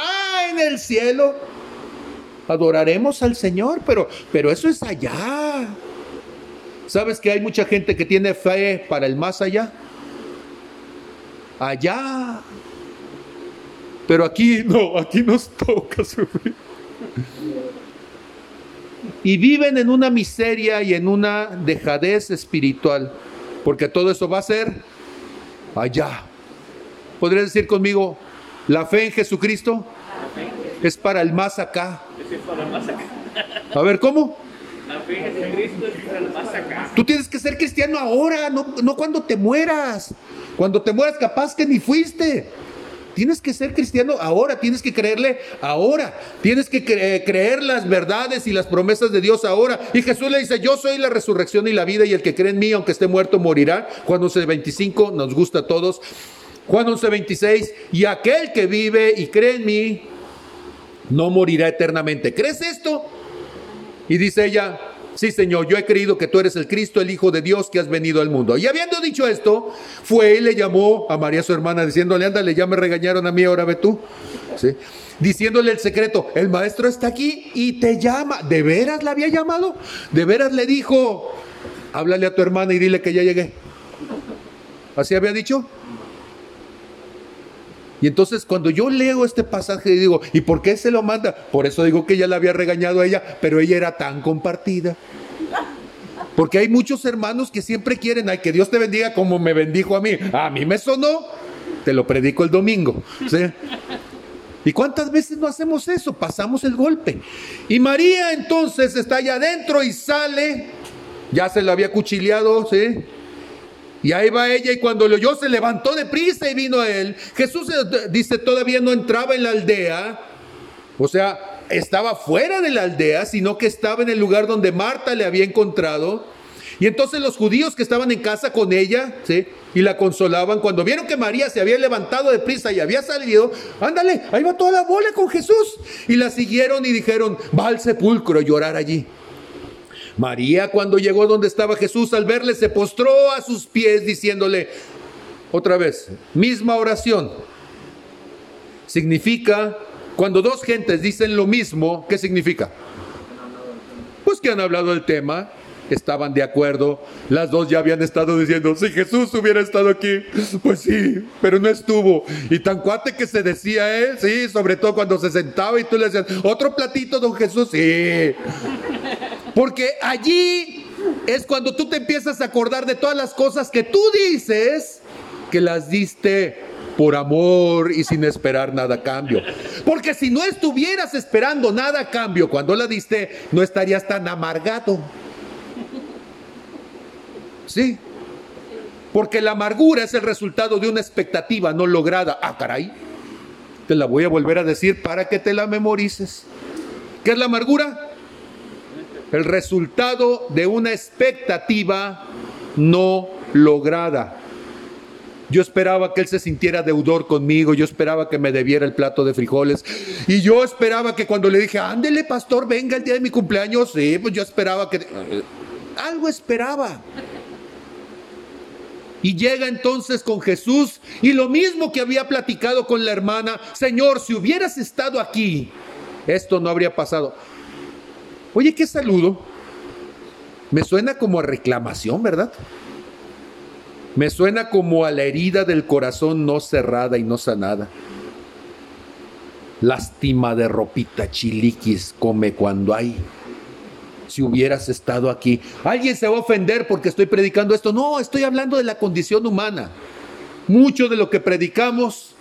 en el cielo, adoraremos al Señor. Pero, pero eso es allá. ¿Sabes que hay mucha gente que tiene fe para el más allá? Allá. Pero aquí no, aquí nos toca sufrir. Y viven en una miseria y en una dejadez espiritual, porque todo eso va a ser allá. ¿Podrías decir conmigo, la fe en Jesucristo es para el más acá? A ver, ¿cómo? La fe en Jesucristo es para el más acá. Tú tienes que ser cristiano ahora, no, no cuando te mueras. Cuando te mueras capaz que ni fuiste. Tienes que ser cristiano ahora, tienes que creerle ahora, tienes que creer las verdades y las promesas de Dios ahora. Y Jesús le dice, yo soy la resurrección y la vida y el que cree en mí, aunque esté muerto, morirá. Juan 11:25 nos gusta a todos. Juan 11:26, y aquel que vive y cree en mí, no morirá eternamente. ¿Crees esto? Y dice ella, Sí, Señor, yo he creído que tú eres el Cristo, el Hijo de Dios que has venido al mundo. Y habiendo dicho esto, fue y le llamó a María su hermana, diciéndole, ándale, ya me regañaron a mí, ahora ve tú. Diciéndole el secreto, el maestro está aquí y te llama. ¿De veras la había llamado? ¿De veras le dijo, háblale a tu hermana y dile que ya llegué? ¿Así había dicho? Y entonces cuando yo leo este pasaje digo, ¿y por qué se lo manda? Por eso digo que ella le había regañado a ella, pero ella era tan compartida. Porque hay muchos hermanos que siempre quieren, ay, que Dios te bendiga como me bendijo a mí. A mí me sonó, te lo predico el domingo. ¿Y cuántas veces no hacemos eso? Pasamos el golpe. Y María entonces está allá adentro y sale, ya se lo había cuchileado, ¿sí? Y ahí va ella y cuando lo oyó se levantó de prisa y vino a él. Jesús eh, dice todavía no entraba en la aldea, o sea, estaba fuera de la aldea, sino que estaba en el lugar donde Marta le había encontrado. Y entonces los judíos que estaban en casa con ella, ¿sí? Y la consolaban, cuando vieron que María se había levantado de prisa y había salido, ándale, ahí va toda la bola con Jesús. Y la siguieron y dijeron, va al sepulcro a llorar allí. María cuando llegó donde estaba Jesús, al verle, se postró a sus pies diciéndole, otra vez, misma oración. Significa, cuando dos gentes dicen lo mismo, ¿qué significa? Pues que han hablado del tema, estaban de acuerdo, las dos ya habían estado diciendo, si Jesús hubiera estado aquí, pues sí, pero no estuvo. Y tan cuate que se decía él, sí, sobre todo cuando se sentaba y tú le decías, otro platito, don Jesús, sí. Porque allí es cuando tú te empiezas a acordar de todas las cosas que tú dices que las diste por amor y sin esperar nada a cambio. Porque si no estuvieras esperando nada a cambio cuando la diste, no estarías tan amargado. Sí. Porque la amargura es el resultado de una expectativa no lograda. Ah, caray. Te la voy a volver a decir para que te la memorices. ¿Qué es la amargura? El resultado de una expectativa no lograda. Yo esperaba que él se sintiera deudor conmigo, yo esperaba que me debiera el plato de frijoles. Y yo esperaba que cuando le dije, ándele pastor, venga el día de mi cumpleaños, sí, pues yo esperaba que... Algo esperaba. Y llega entonces con Jesús y lo mismo que había platicado con la hermana, Señor, si hubieras estado aquí, esto no habría pasado. Oye, qué saludo. Me suena como a reclamación, ¿verdad? Me suena como a la herida del corazón no cerrada y no sanada. Lástima de ropita chiliquis come cuando hay. Si hubieras estado aquí. Alguien se va a ofender porque estoy predicando esto. No, estoy hablando de la condición humana. Mucho de lo que predicamos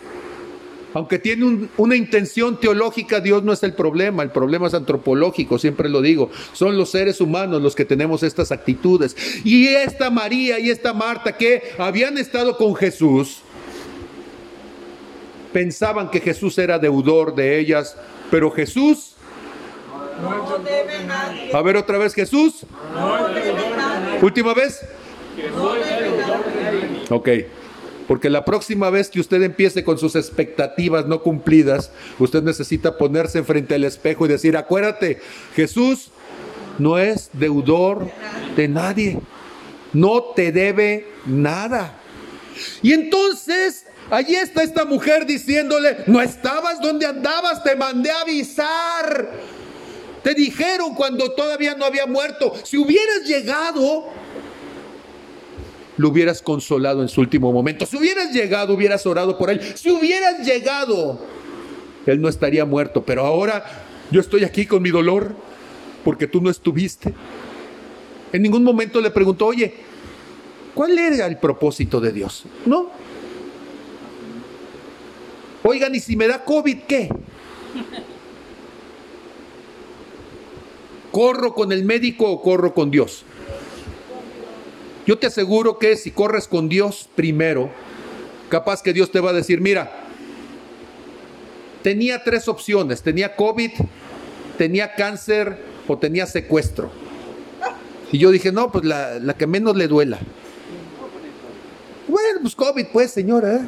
aunque tiene una intención teológica, Dios no es el problema, el problema es antropológico, siempre lo digo. Son los seres humanos los que tenemos estas actitudes. Y esta María y esta Marta que habían estado con Jesús, pensaban que Jesús era deudor de ellas, pero Jesús... No debe nadie. A ver otra vez Jesús. No debe nadie. Última vez. No nadie. Ok. Porque la próxima vez que usted empiece con sus expectativas no cumplidas, usted necesita ponerse frente al espejo y decir, acuérdate, Jesús no es deudor de nadie, no te debe nada. Y entonces, allí está esta mujer diciéndole, no estabas donde andabas, te mandé a avisar. Te dijeron cuando todavía no había muerto, si hubieras llegado, lo hubieras consolado en su último momento. Si hubieras llegado, hubieras orado por él. Si hubieras llegado, él no estaría muerto. Pero ahora yo estoy aquí con mi dolor porque tú no estuviste. En ningún momento le preguntó, oye, ¿cuál era el propósito de Dios? No. Oigan, ¿y si me da COVID qué? ¿Corro con el médico o corro con Dios? Yo te aseguro que si corres con Dios primero, capaz que Dios te va a decir, mira, tenía tres opciones, tenía COVID, tenía cáncer o tenía secuestro. Y yo dije, no, pues la, que menos le duela. Bueno, pues COVID, pues señora.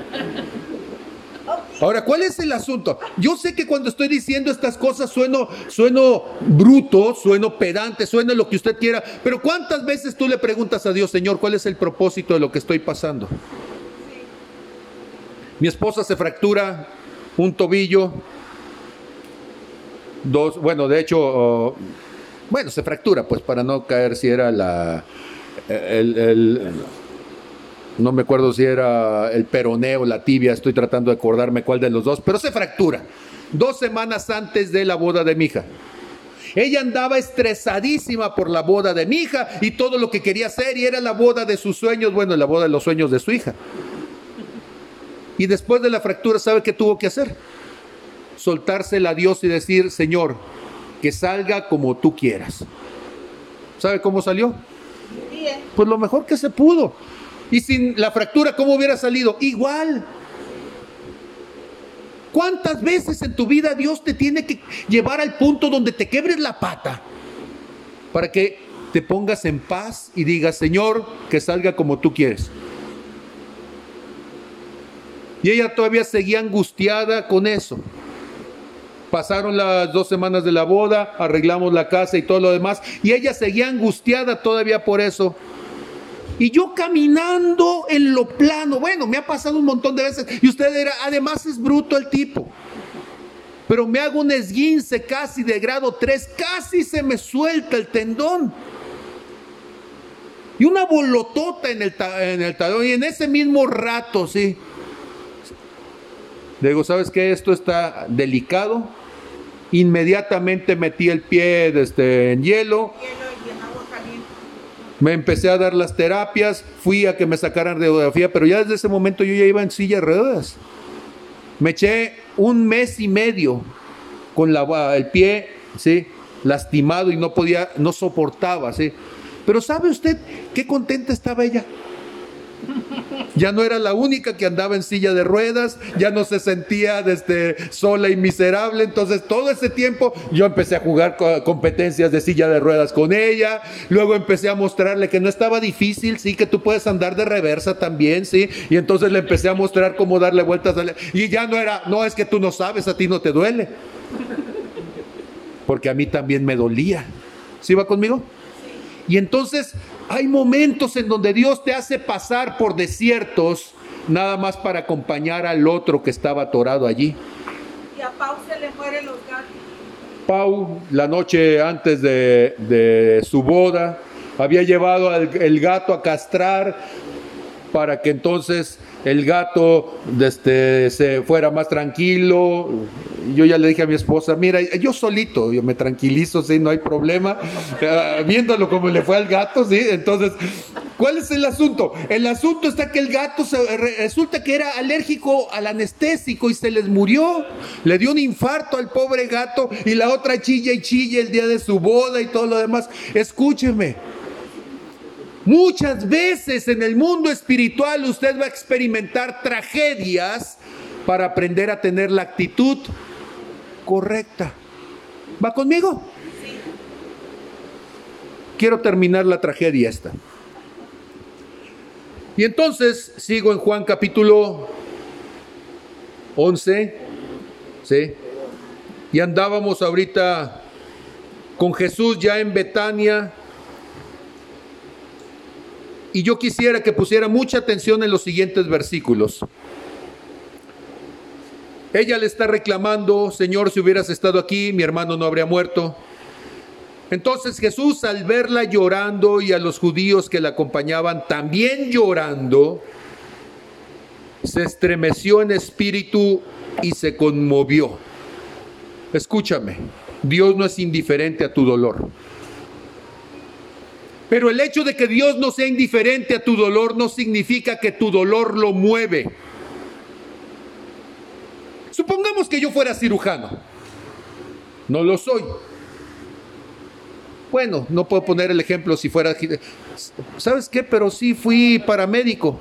Ahora, ¿cuál es el asunto? Yo sé que cuando estoy diciendo estas cosas sueno, sueno bruto, sueno pedante, sueno lo que usted quiera, pero ¿cuántas veces tú le preguntas a Dios, Señor, cuál es el propósito de lo que estoy pasando? Mi esposa se fractura un tobillo, dos, bueno, de hecho, oh, bueno, se fractura, pues para no caer si era la, el, el no me acuerdo si era el peroneo, la tibia, estoy tratando de acordarme cuál de los dos, pero se fractura. Dos semanas antes de la boda de mi hija. Ella andaba estresadísima por la boda de mi hija y todo lo que quería hacer y era la boda de sus sueños, bueno, la boda de los sueños de su hija. Y después de la fractura, ¿sabe qué tuvo que hacer? Soltársela a Dios y decir, Señor, que salga como tú quieras. ¿Sabe cómo salió? Pues lo mejor que se pudo. Y sin la fractura, ¿cómo hubiera salido? Igual. ¿Cuántas veces en tu vida Dios te tiene que llevar al punto donde te quebres la pata? Para que te pongas en paz y digas, Señor, que salga como tú quieres. Y ella todavía seguía angustiada con eso. Pasaron las dos semanas de la boda, arreglamos la casa y todo lo demás, y ella seguía angustiada todavía por eso. Y yo caminando en lo plano, bueno, me ha pasado un montón de veces. Y usted dirá, además es bruto el tipo. Pero me hago un esguince casi de grado 3, casi se me suelta el tendón. Y una bolotota en el, en el talón. Y en ese mismo rato, sí. Le digo, ¿sabes qué? Esto está delicado. Inmediatamente metí el pie este, en hielo. Hielo y en agua caliente. Me empecé a dar las terapias, fui a que me sacaran radiografía, pero ya desde ese momento yo ya iba en silla de ruedas. Me eché un mes y medio con la, el pie, lastimado y no podía, no soportaba, ¿sí? Pero ¿sabe usted qué contenta estaba ella? Ya no era la única que andaba en silla de ruedas, ya no se sentía desde sola y miserable. Entonces, todo ese tiempo yo empecé a jugar co- competencias de silla de ruedas con ella. Luego empecé a mostrarle que no estaba difícil, sí, que tú puedes andar de reversa también, sí. Y entonces le empecé a mostrar cómo darle vueltas. a la- Y ya no era, no es que tú no sabes, a ti no te duele. Porque a mí también me dolía. ¿Sí va conmigo? Y entonces hay momentos en donde Dios te hace pasar por desiertos nada más para acompañar al otro que estaba atorado allí. Y a Pau se le mueren los gatos. Pau, la noche antes de, de su boda, había llevado al el gato a castrar para que entonces el gato este, se fuera más tranquilo. Yo ya le dije a mi esposa, mira, yo solito, yo me tranquilizo, sí, no hay problema, Ah, viéndolo como le fue al gato, sí, entonces, ¿cuál es el asunto? El asunto está que el gato resulta que era alérgico al anestésico y se les murió, le dio un infarto al pobre gato y la otra chilla y chilla el día de su boda y todo lo demás. Escúcheme, Muchas veces en el mundo espiritual usted va a experimentar tragedias para aprender a tener la actitud correcta. ¿Va conmigo? Quiero terminar la tragedia esta. Y entonces sigo en Juan capítulo 11, ¿sí? Y andábamos ahorita con Jesús ya en Betania. Y yo quisiera que pusiera mucha atención en los siguientes versículos. Ella le está reclamando, Señor, si hubieras estado aquí, mi hermano no habría muerto. Entonces Jesús, al verla llorando y a los judíos que la acompañaban también llorando, se estremeció en espíritu y se conmovió. Escúchame, Dios no es indiferente a tu dolor. Pero el hecho de que Dios no sea indiferente a tu dolor no significa que tu dolor lo mueve. Supongamos que yo fuera cirujano. No lo soy. Bueno, no puedo poner el ejemplo si fuera... ¿Sabes qué? Pero sí fui paramédico.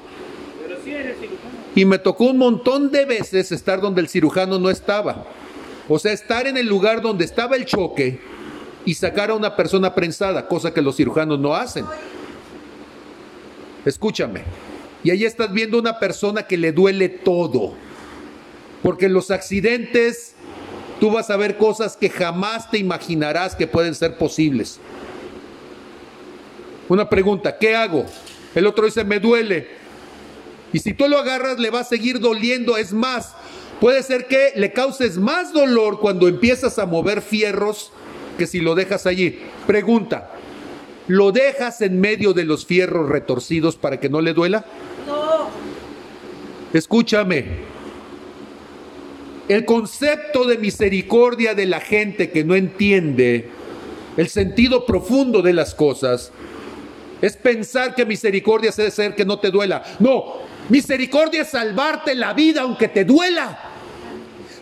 Y me tocó un montón de veces estar donde el cirujano no estaba. O sea, estar en el lugar donde estaba el choque y sacar a una persona prensada, cosa que los cirujanos no hacen. Escúchame. Y ahí estás viendo una persona que le duele todo. Porque en los accidentes tú vas a ver cosas que jamás te imaginarás que pueden ser posibles. Una pregunta, ¿qué hago? El otro dice, me duele. Y si tú lo agarras, le va a seguir doliendo. Es más, puede ser que le causes más dolor cuando empiezas a mover fierros que si lo dejas allí. Pregunta, ¿lo dejas en medio de los fierros retorcidos para que no le duela? No, Escúchame. El concepto de misericordia de la gente que no entiende el sentido profundo de las cosas es pensar que misericordia es ser que no te duela. No, misericordia es salvarte la vida aunque te duela.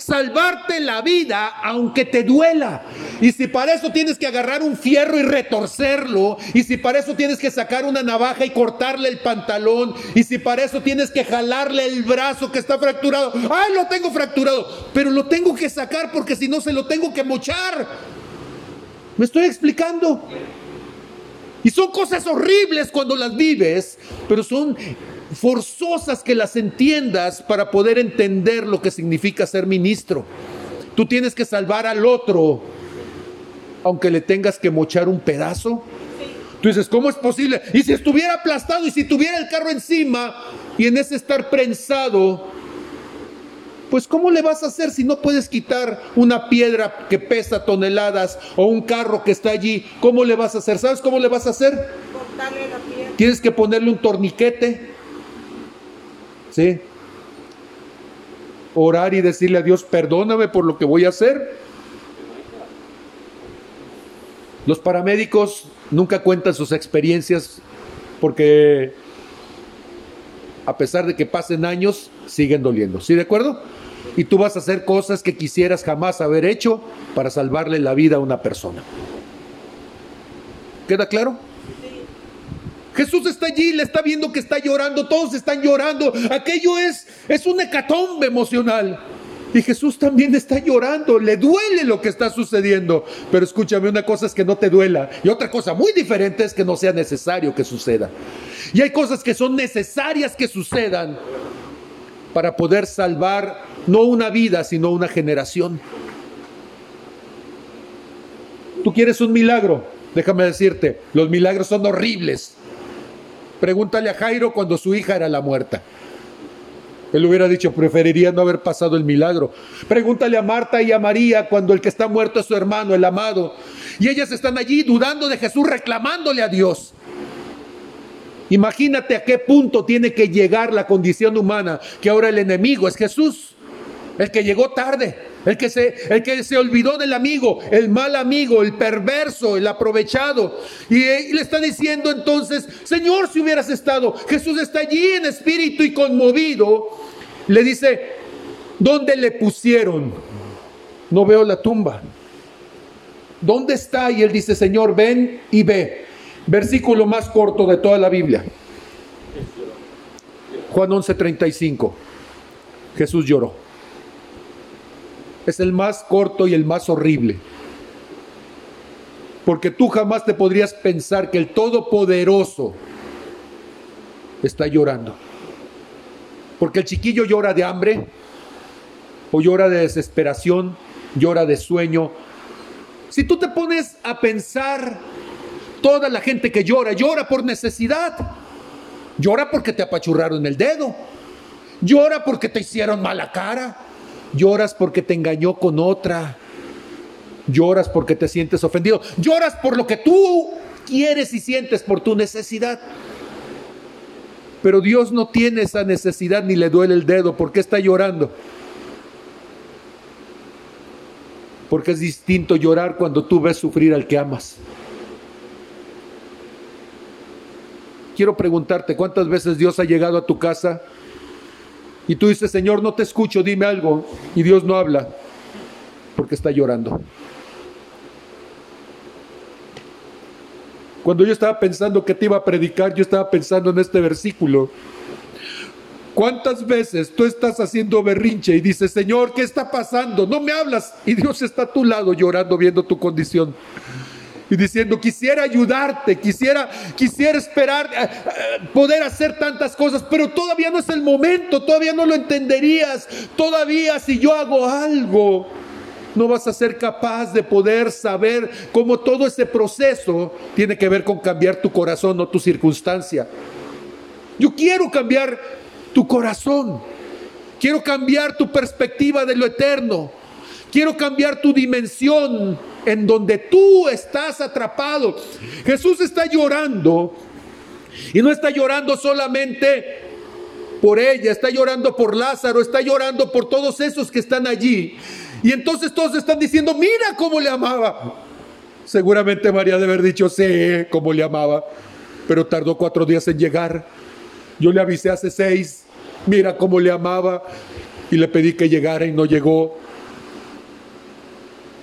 Salvarte la vida aunque te duela. Y si para eso tienes que agarrar un fierro y retorcerlo, y si para eso tienes que sacar una navaja y cortarle el pantalón, y si para eso tienes que jalarle el brazo que está fracturado, ¡ay, lo tengo fracturado! Pero lo tengo que sacar porque si no se lo tengo que mochar. ¿Me estoy explicando? Y son cosas horribles cuando las vives, pero son forzosas que las entiendas para poder entender lo que significa ser ministro. Tú tienes que salvar al otro, aunque le tengas que mochar un pedazo. Tú dices, ¿cómo es posible? Y si estuviera aplastado y si tuviera el carro encima y en ese estar prensado, pues ¿cómo le vas a hacer si no puedes quitar una piedra que pesa toneladas o un carro que está allí? ¿Cómo le vas a hacer? ¿Sabes cómo le vas a hacer? cortarle la piel. Tienes que ponerle un torniquete. ¿Sí? Orar y decirle a Dios, perdóname por lo que voy a hacer. Los paramédicos nunca cuentan sus experiencias porque a pesar de que pasen años, siguen doliendo. ¿Sí de acuerdo? Y tú vas a hacer cosas que quisieras jamás haber hecho para salvarle la vida a una persona. ¿Queda claro? Jesús está allí, le está viendo que está llorando, todos están llorando. Aquello es, es un hecatombe emocional. Y Jesús también está llorando, le duele lo que está sucediendo. Pero escúchame, una cosa es que no te duela y otra cosa muy diferente es que no sea necesario que suceda. Y hay cosas que son necesarias que sucedan para poder salvar no una vida, sino una generación. Tú quieres un milagro, déjame decirte, los milagros son horribles. Pregúntale a Jairo cuando su hija era la muerta. Él hubiera dicho, preferiría no haber pasado el milagro. Pregúntale a Marta y a María cuando el que está muerto es su hermano, el amado. Y ellas están allí dudando de Jesús, reclamándole a Dios. Imagínate a qué punto tiene que llegar la condición humana, que ahora el enemigo es Jesús, el que llegó tarde, el que se, el que se olvidó del amigo, el mal amigo, el perverso, el aprovechado. Y, y le está diciendo entonces, Señor, si hubieras estado, Jesús está allí en espíritu y conmovido. Le dice, ¿dónde le pusieron? No veo la tumba. ¿Dónde está? Y él dice, Señor, ven y ve. Versículo más corto de toda la Biblia. Juan 11:35. Jesús lloró. Es el más corto y el más horrible. Porque tú jamás te podrías pensar que el Todopoderoso está llorando. Porque el chiquillo llora de hambre, o llora de desesperación, llora de sueño. Si tú te pones a pensar Toda la gente que llora, llora por necesidad. Llora porque te apachurraron el dedo. Llora porque te hicieron mala cara. Lloras porque te engañó con otra. Lloras porque te sientes ofendido. Lloras por lo que tú quieres y sientes por tu necesidad. Pero Dios no tiene esa necesidad ni le duele el dedo. ¿Por qué está llorando? Porque es distinto llorar cuando tú ves sufrir al que amas. quiero preguntarte, ¿cuántas veces Dios ha llegado a tu casa y tú dices, Señor, no te escucho, dime algo, y Dios no habla porque está llorando? Cuando yo estaba pensando que te iba a predicar, yo estaba pensando en este versículo. ¿Cuántas veces tú estás haciendo berrinche y dices, Señor, ¿qué está pasando? No me hablas. Y Dios está a tu lado llorando viendo tu condición y diciendo, quisiera ayudarte, quisiera, quisiera esperar eh, eh, poder hacer tantas cosas, pero todavía no es el momento, todavía no lo entenderías, todavía si yo hago algo, no vas a ser capaz de poder saber cómo todo ese proceso tiene que ver con cambiar tu corazón, no tu circunstancia. Yo quiero cambiar tu corazón, quiero cambiar tu perspectiva de lo eterno, quiero cambiar tu dimensión en donde tú estás atrapado. Jesús está llorando y no está llorando solamente por ella, está llorando por Lázaro, está llorando por todos esos que están allí. Y entonces todos están diciendo, mira cómo le amaba. Seguramente María debe haber dicho, sé cómo le amaba, pero tardó cuatro días en llegar. Yo le avisé hace seis, mira cómo le amaba, y le pedí que llegara y no llegó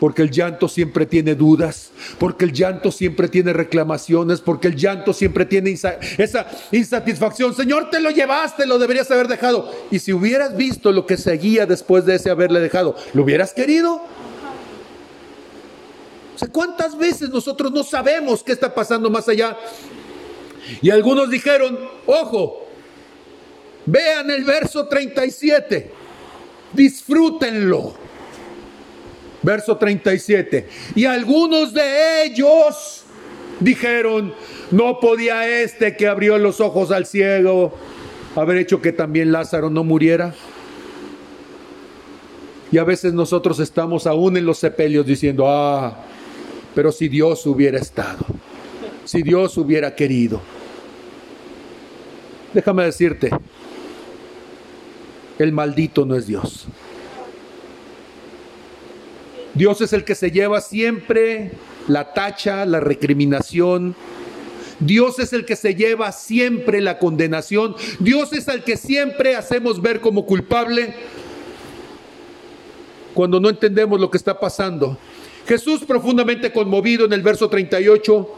porque el llanto siempre tiene dudas, porque el llanto siempre tiene reclamaciones, porque el llanto siempre tiene esa insatisfacción. Señor, te lo llevaste, lo deberías haber dejado. Y si hubieras visto lo que seguía después de ese haberle dejado, ¿lo hubieras querido? O ¿cuántas veces nosotros no sabemos qué está pasando más allá? Y algunos dijeron, ojo, vean el verso 37, disfrútenlo. Verso 37. Y algunos de ellos dijeron, no podía este que abrió los ojos al ciego haber hecho que también Lázaro no muriera. Y a veces nosotros estamos aún en los sepelios diciendo, ah, pero si Dios hubiera estado, si Dios hubiera querido. Déjame decirte, el maldito no es Dios. Dios es el que se lleva siempre la tacha, la recriminación. Dios es el que se lleva siempre la condenación. Dios es el que siempre hacemos ver como culpable cuando no entendemos lo que está pasando. Jesús profundamente conmovido en el verso 38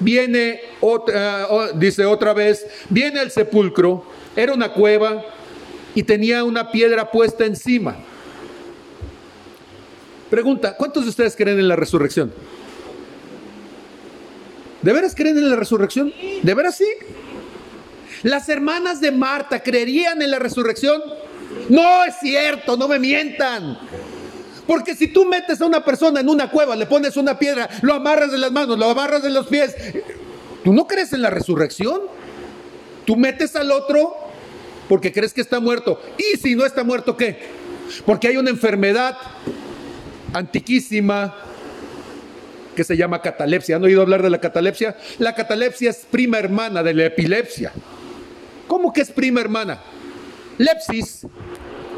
viene otra, o- dice otra vez, viene al sepulcro, era una cueva y tenía una piedra puesta encima. Pregunta, ¿cuántos de ustedes creen en la resurrección? ¿De veras creen en la resurrección? ¿De veras sí? ¿Las hermanas de Marta creerían en la resurrección? No es cierto, no me mientan. Porque si tú metes a una persona en una cueva, le pones una piedra, lo amarras de las manos, lo amarras de los pies, ¿tú no crees en la resurrección? Tú metes al otro porque crees que está muerto. ¿Y si no está muerto qué? Porque hay una enfermedad antiquísima que se llama catalepsia. ¿Han oído hablar de la catalepsia? La catalepsia es prima hermana de la epilepsia. ¿Cómo que es prima hermana? Lepsis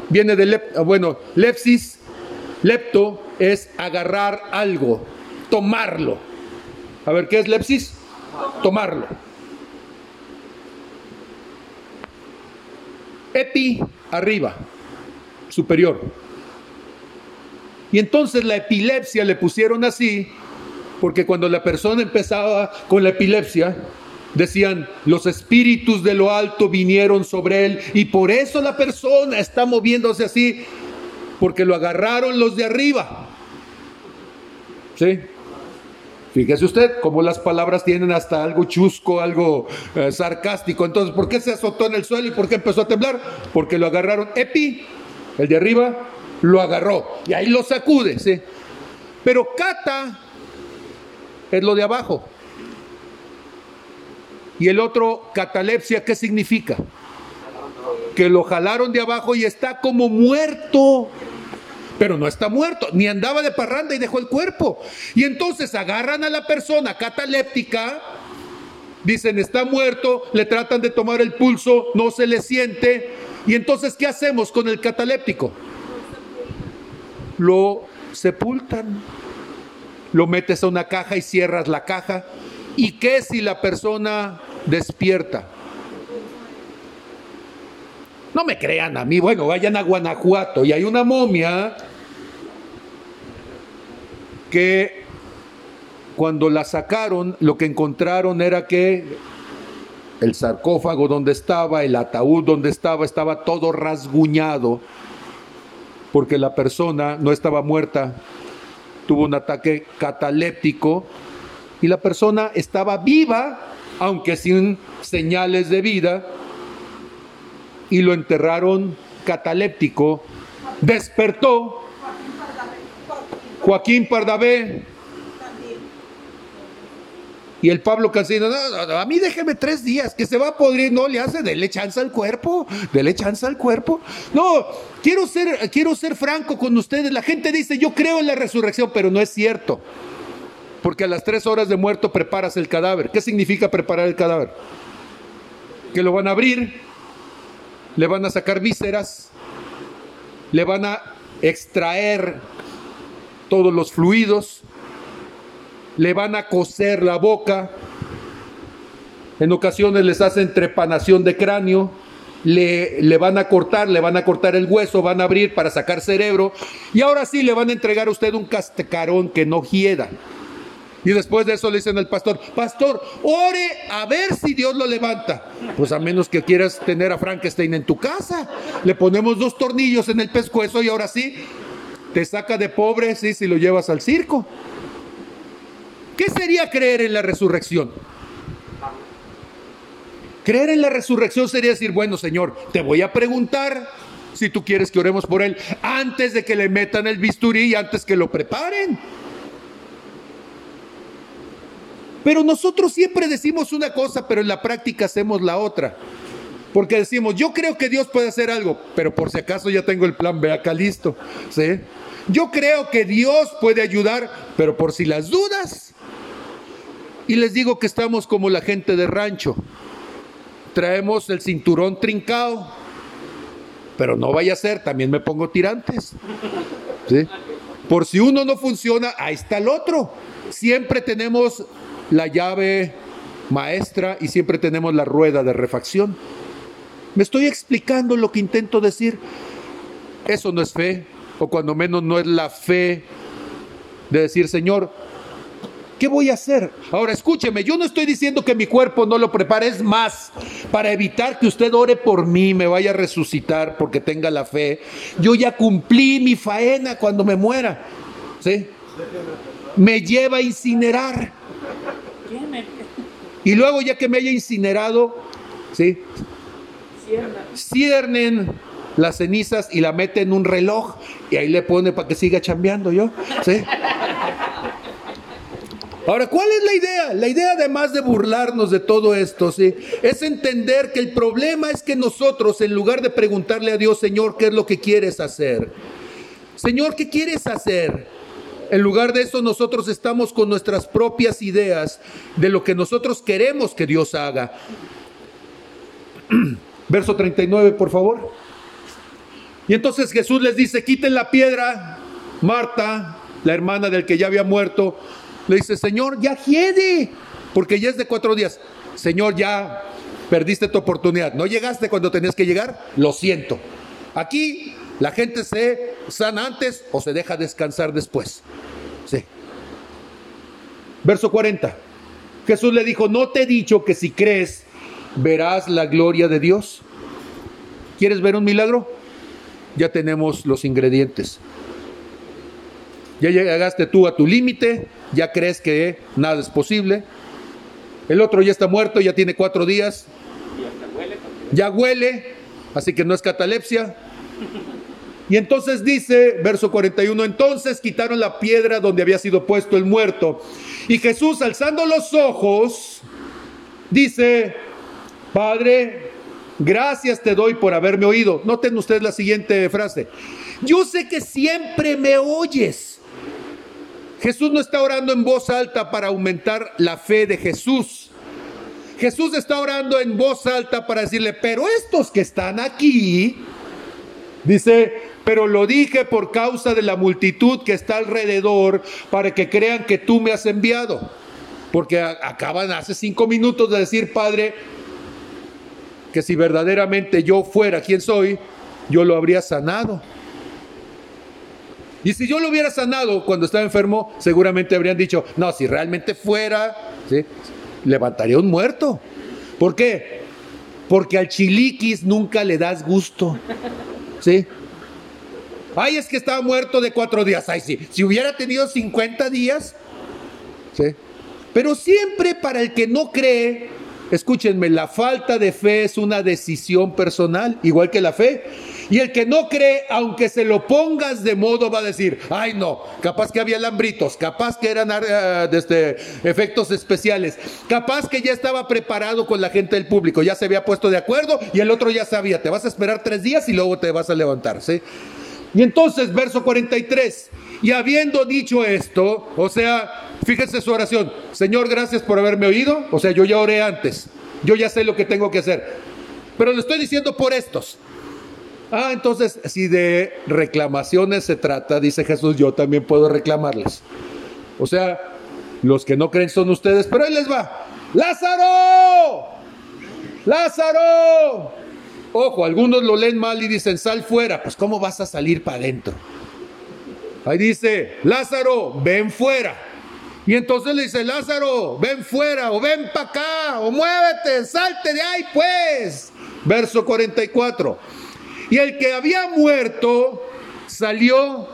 viene de, lep- bueno, lepsis, lepto es agarrar algo, tomarlo. A ver, ¿qué es lepsis? Tomarlo. Epi, arriba, superior. Y entonces la epilepsia le pusieron así, porque cuando la persona empezaba con la epilepsia, decían, los espíritus de lo alto vinieron sobre él, y por eso la persona está moviéndose así, porque lo agarraron los de arriba. ¿Sí? Fíjese usted cómo las palabras tienen hasta algo chusco, algo eh, sarcástico. Entonces, ¿por qué se azotó en el suelo y por qué empezó a temblar? Porque lo agarraron. Epi, el de arriba, lo agarró. Y ahí lo sacude, ¿sí? Pero cata es lo de abajo. Y el otro, catalepsia, ¿qué significa? Que lo jalaron de abajo y está como muerto pero no está muerto, ni andaba de parranda y dejó el cuerpo. Y entonces agarran a la persona cataléptica, dicen está muerto, le tratan de tomar el pulso, no se le siente. Y entonces, ¿qué hacemos con el cataléptico? Lo sepultan, lo metes a una caja y cierras la caja. ¿Y qué si la persona despierta? No me crean a mí, bueno, vayan a Guanajuato y hay una momia que cuando la sacaron lo que encontraron era que el sarcófago donde estaba, el ataúd donde estaba, estaba todo rasguñado porque la persona no estaba muerta, tuvo un ataque cataléptico y la persona estaba viva, aunque sin señales de vida, y lo enterraron cataléptico, despertó Joaquín Pardavé y el Pablo Cancino, no, no, a mí déjeme tres días, que se va a podrir, no le hace, dele chance al cuerpo, dele chance al cuerpo. No, quiero ser, quiero ser franco con ustedes, la gente dice, yo creo en la resurrección, pero no es cierto, porque a las tres horas de muerto preparas el cadáver. ¿Qué significa preparar el cadáver? Que lo van a abrir, le van a sacar vísceras, le van a extraer todos los fluidos, le van a coser la boca, en ocasiones les hacen trepanación de cráneo, le, le, van a cortar, le van a cortar el hueso, van a abrir para sacar cerebro, y ahora sí le van a entregar a usted un castecarón que no hieda. Y después de eso le dicen al pastor, pastor, ore a ver si Dios lo levanta. Pues a menos que quieras tener a Frankenstein en tu casa. Le ponemos dos tornillos en el pescuezo y ahora sí, te saca de pobre sí, si lo llevas al circo. ¿Qué sería creer en la resurrección? Creer en la resurrección sería decir, bueno Señor, te voy a preguntar si tú quieres que oremos por él antes de que le metan el bisturí y antes que lo preparen. Pero nosotros siempre decimos una cosa, pero en la práctica hacemos la otra. Porque decimos, yo creo que Dios puede hacer algo, pero por si acaso ya tengo el plan B acá listo. ¿sí? Yo creo que Dios puede ayudar, pero por si las dudas. Y les digo que estamos como la gente de rancho. Traemos el cinturón trincado, pero no vaya a ser, también me pongo tirantes. ¿sí? Por si uno no funciona, ahí está el otro. Siempre tenemos la llave maestra y siempre tenemos la rueda de refacción. Me estoy explicando lo que intento decir. Eso no es fe, o cuando menos no es la fe de decir, Señor, ¿Qué voy a hacer? Ahora escúcheme, yo no estoy diciendo que mi cuerpo no lo prepare, es más, para evitar que usted ore por mí, me vaya a resucitar porque tenga la fe. Yo ya cumplí mi faena cuando me muera. ¿Sí? Me lleva a incinerar. Y luego ya que me haya incinerado, ¿sí? Ciernen las cenizas y la mete en un reloj y ahí le pone para que siga chambeando yo. ¿sí? Ahora, ¿cuál es la idea? La idea además de burlarnos de todo esto, ¿sí? Es entender que el problema es que nosotros, en lugar de preguntarle a Dios, Señor, ¿qué es lo que quieres hacer? Señor, ¿qué quieres hacer? En lugar de eso, nosotros estamos con nuestras propias ideas de lo que nosotros queremos que Dios haga. Verso 39, por favor. Y entonces Jesús les dice, quiten la piedra. Marta, la hermana del que ya había muerto, le dice, Señor, ya hiede, porque ya es de cuatro días. Señor, ya perdiste tu oportunidad. No llegaste cuando tenías que llegar, lo siento. Aquí la gente se sana antes o se deja descansar después. Sí. Verso 40. Jesús le dijo, no te he dicho que si crees verás la gloria de Dios. ¿Quieres ver un milagro? Ya tenemos los ingredientes. Ya llegaste tú a tu límite, ya crees que nada es posible. El otro ya está muerto, ya tiene cuatro días. Ya huele, así que no es catalepsia. Y entonces dice, verso 41, entonces quitaron la piedra donde había sido puesto el muerto. Y Jesús, alzando los ojos, dice, Padre, gracias te doy por haberme oído. Noten ustedes la siguiente frase. Yo sé que siempre me oyes. Jesús no está orando en voz alta para aumentar la fe de Jesús. Jesús está orando en voz alta para decirle, pero estos que están aquí, dice, pero lo dije por causa de la multitud que está alrededor, para que crean que tú me has enviado. Porque acaban hace cinco minutos de decir, Padre, que si verdaderamente yo fuera quien soy, yo lo habría sanado. Y si yo lo hubiera sanado cuando estaba enfermo, seguramente habrían dicho, no, si realmente fuera, ¿sí? levantaría un muerto. ¿Por qué? Porque al chiliquis nunca le das gusto. ¿Sí? Ay, es que estaba muerto de cuatro días. Ay, sí. Si hubiera tenido 50 días. ¿Sí? Pero siempre para el que no cree, escúchenme, la falta de fe es una decisión personal, igual que la fe. Y el que no cree, aunque se lo pongas de modo, va a decir, ay no, capaz que había lambritos, capaz que eran uh, este, efectos especiales, capaz que ya estaba preparado con la gente del público, ya se había puesto de acuerdo y el otro ya sabía, te vas a esperar tres días y luego te vas a levantar, ¿sí? Y entonces, verso 43, y habiendo dicho esto, o sea, fíjense su oración, Señor, gracias por haberme oído, o sea, yo ya oré antes, yo ya sé lo que tengo que hacer, pero le estoy diciendo por estos, Ah, entonces, si de reclamaciones se trata, dice Jesús, yo también puedo reclamarles. O sea, los que no creen son ustedes, pero ahí les va. Lázaro, Lázaro. Ojo, algunos lo leen mal y dicen, sal fuera. Pues ¿cómo vas a salir para adentro? Ahí dice, Lázaro, ven fuera. Y entonces le dice, Lázaro, ven fuera, o ven para acá, o muévete, salte de ahí, pues. Verso 44. Y el que había muerto salió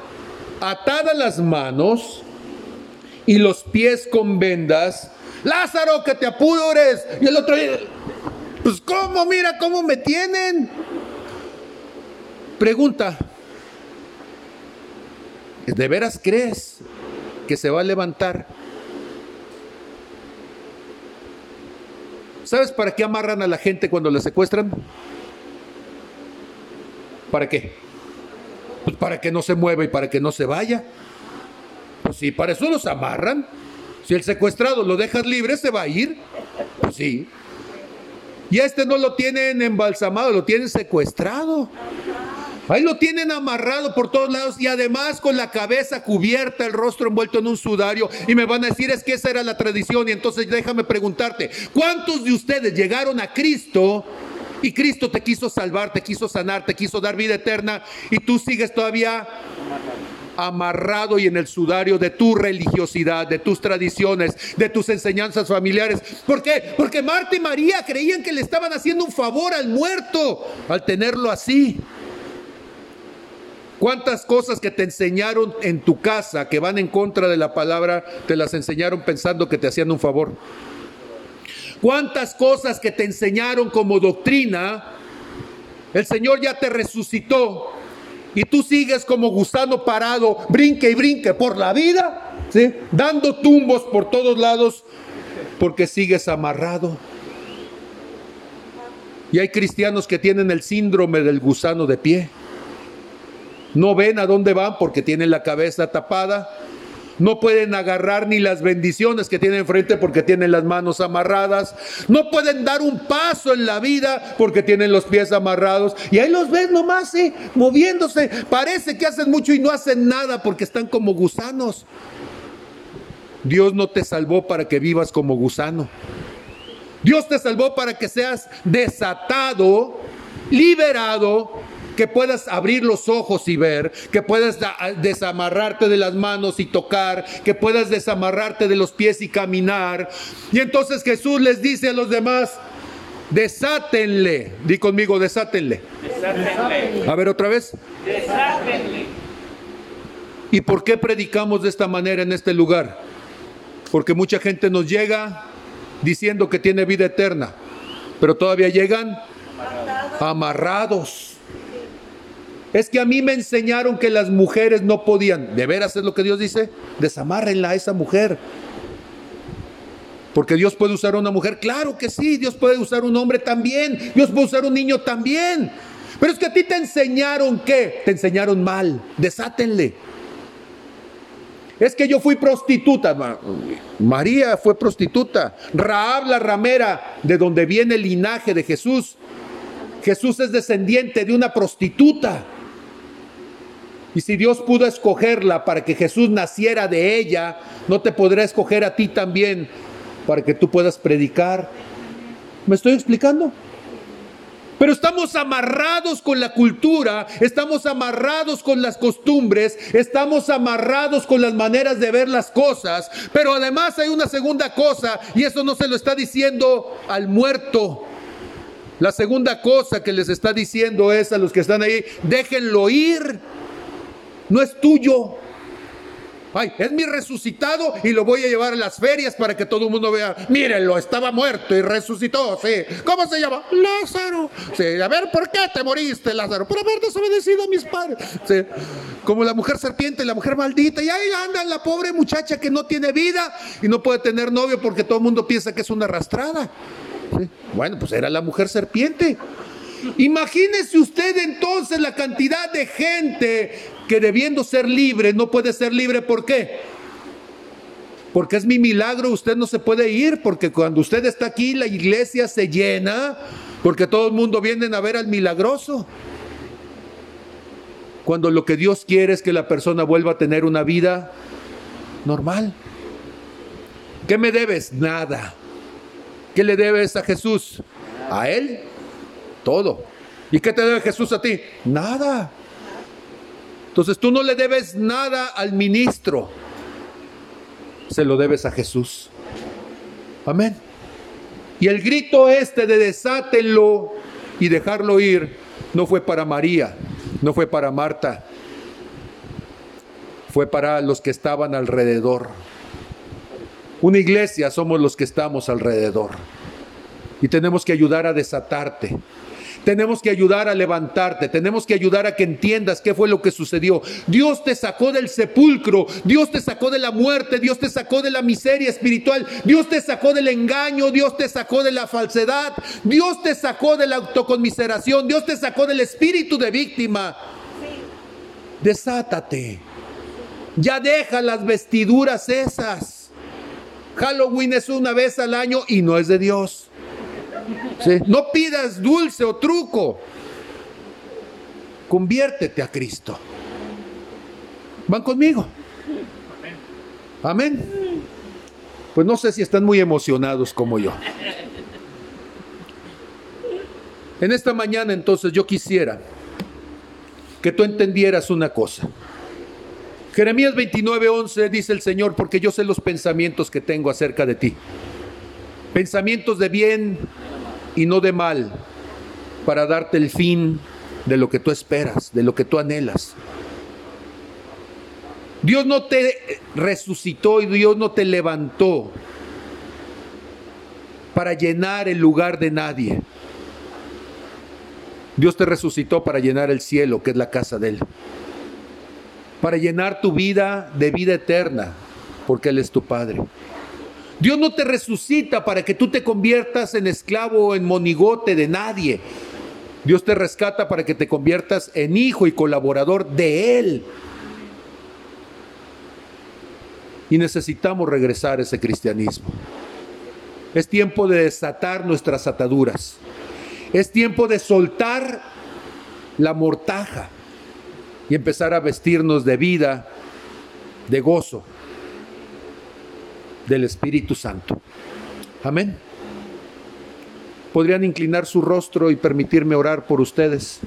atadas las manos y los pies con vendas. Lázaro, que te apures. Y el otro, pues ¿cómo? Mira cómo me tienen. Pregunta, ¿de veras crees que se va a levantar? ¿Sabes para qué amarran a la gente cuando la secuestran? ¿Para qué? Pues para que no se mueva y para que no se vaya. Pues sí, para eso los amarran. Si el secuestrado lo dejas libre, se va a ir. Pues sí. Y este no lo tienen embalsamado, lo tienen secuestrado. Ahí lo tienen amarrado por todos lados y además con la cabeza cubierta, el rostro envuelto en un sudario. Y me van a decir, es que esa era la tradición. Y entonces déjame preguntarte, ¿cuántos de ustedes llegaron a Cristo y Cristo te quiso salvar, te quiso sanar, te quiso dar vida eterna y tú sigues todavía amarrado y en el sudario de tu religiosidad, de tus tradiciones, de tus enseñanzas familiares. ¿Por qué? Porque Marta y María creían que le estaban haciendo un favor al muerto al tenerlo así. ¿Cuántas cosas que te enseñaron en tu casa que van en contra de la palabra, te las enseñaron pensando que te hacían un favor? ¿Cuántas cosas que te enseñaron como doctrina, el Señor ya te resucitó y tú sigues como gusano parado, brinque y brinque por la vida, ¿sí? dando tumbos por todos lados porque sigues amarrado? Y hay cristianos que tienen el síndrome del gusano de pie. No ven a dónde van porque tienen la cabeza tapada. No pueden agarrar ni las bendiciones que tienen enfrente porque tienen las manos amarradas. No pueden dar un paso en la vida porque tienen los pies amarrados. Y ahí los ves nomás, ¿eh? moviéndose. Parece que hacen mucho y no hacen nada porque están como gusanos. Dios no te salvó para que vivas como gusano. Dios te salvó para que seas desatado, liberado que puedas abrir los ojos y ver, que puedas desamarrarte de las manos y tocar, que puedas desamarrarte de los pies y caminar. Y entonces Jesús les dice a los demás, desátenle, di conmigo, desátenle. desátenle. A ver otra vez. Desátenle. ¿Y por qué predicamos de esta manera en este lugar? Porque mucha gente nos llega diciendo que tiene vida eterna, pero todavía llegan amarrados es que a mí me enseñaron que las mujeres no podían. ¿De veras es lo que Dios dice? Desamárrenla a esa mujer. Porque Dios puede usar a una mujer. Claro que sí, Dios puede usar un hombre también. Dios puede usar un niño también. Pero es que a ti te enseñaron qué? Te enseñaron mal. Desátenle. Es que yo fui prostituta. María fue prostituta. Raab la ramera, de donde viene el linaje de Jesús. Jesús es descendiente de una prostituta. Y si Dios pudo escogerla para que Jesús naciera de ella, ¿no te podrá escoger a ti también para que tú puedas predicar? ¿Me estoy explicando? Pero estamos amarrados con la cultura, estamos amarrados con las costumbres, estamos amarrados con las maneras de ver las cosas. Pero además hay una segunda cosa, y eso no se lo está diciendo al muerto. La segunda cosa que les está diciendo es a los que están ahí, déjenlo ir no es tuyo. Ay, es mi resucitado y lo voy a llevar a las ferias para que todo el mundo vea. Mírenlo, estaba muerto y resucitó, sí. ¿Cómo se llama? Lázaro. Sí, a ver, ¿por qué te moriste, Lázaro? Por haber desobedecido a mis padres. Sí. Como la mujer serpiente, la mujer maldita. Y ahí anda la pobre muchacha que no tiene vida y no puede tener novio porque todo el mundo piensa que es una arrastrada. Bueno, pues era la mujer serpiente. Imagínese usted entonces la cantidad de gente que debiendo ser libre no puede ser libre. ¿Por qué? Porque es mi milagro, usted no se puede ir, porque cuando usted está aquí la iglesia se llena, porque todo el mundo viene a ver al milagroso. Cuando lo que Dios quiere es que la persona vuelva a tener una vida normal. ¿Qué me debes? Nada. ¿Qué le debes a Jesús? A Él todo. ¿Y qué te debe Jesús a ti? Nada. Entonces tú no le debes nada al ministro. Se lo debes a Jesús. Amén. Y el grito este de desátenlo y dejarlo ir no fue para María, no fue para Marta, fue para los que estaban alrededor. Una iglesia somos los que estamos alrededor. Y tenemos que ayudar a desatarte. Tenemos que ayudar a levantarte, tenemos que ayudar a que entiendas qué fue lo que sucedió. Dios te sacó del sepulcro, Dios te sacó de la muerte, Dios te sacó de la miseria espiritual, Dios te sacó del engaño, Dios te sacó de la falsedad, Dios te sacó de la autoconmiseración, Dios te sacó del espíritu de víctima. Desátate. Ya deja las vestiduras esas. Halloween es una vez al año y no es de Dios. No pidas dulce o truco. Conviértete a Cristo. ¿Van conmigo? Amén. Pues no sé si están muy emocionados como yo. En esta mañana entonces yo quisiera que tú entendieras una cosa. Jeremías 29:11 dice el Señor, porque yo sé los pensamientos que tengo acerca de ti. Pensamientos de bien y no de mal, para darte el fin de lo que tú esperas, de lo que tú anhelas. Dios no te resucitó y Dios no te levantó para llenar el lugar de nadie. Dios te resucitó para llenar el cielo, que es la casa de Él. Para llenar tu vida de vida eterna, porque Él es tu Padre. Dios no te resucita para que tú te conviertas en esclavo o en monigote de nadie. Dios te rescata para que te conviertas en hijo y colaborador de Él. Y necesitamos regresar a ese cristianismo. Es tiempo de desatar nuestras ataduras. Es tiempo de soltar la mortaja y empezar a vestirnos de vida, de gozo, del Espíritu Santo. Amén. ¿Podrían inclinar su rostro y permitirme orar por ustedes?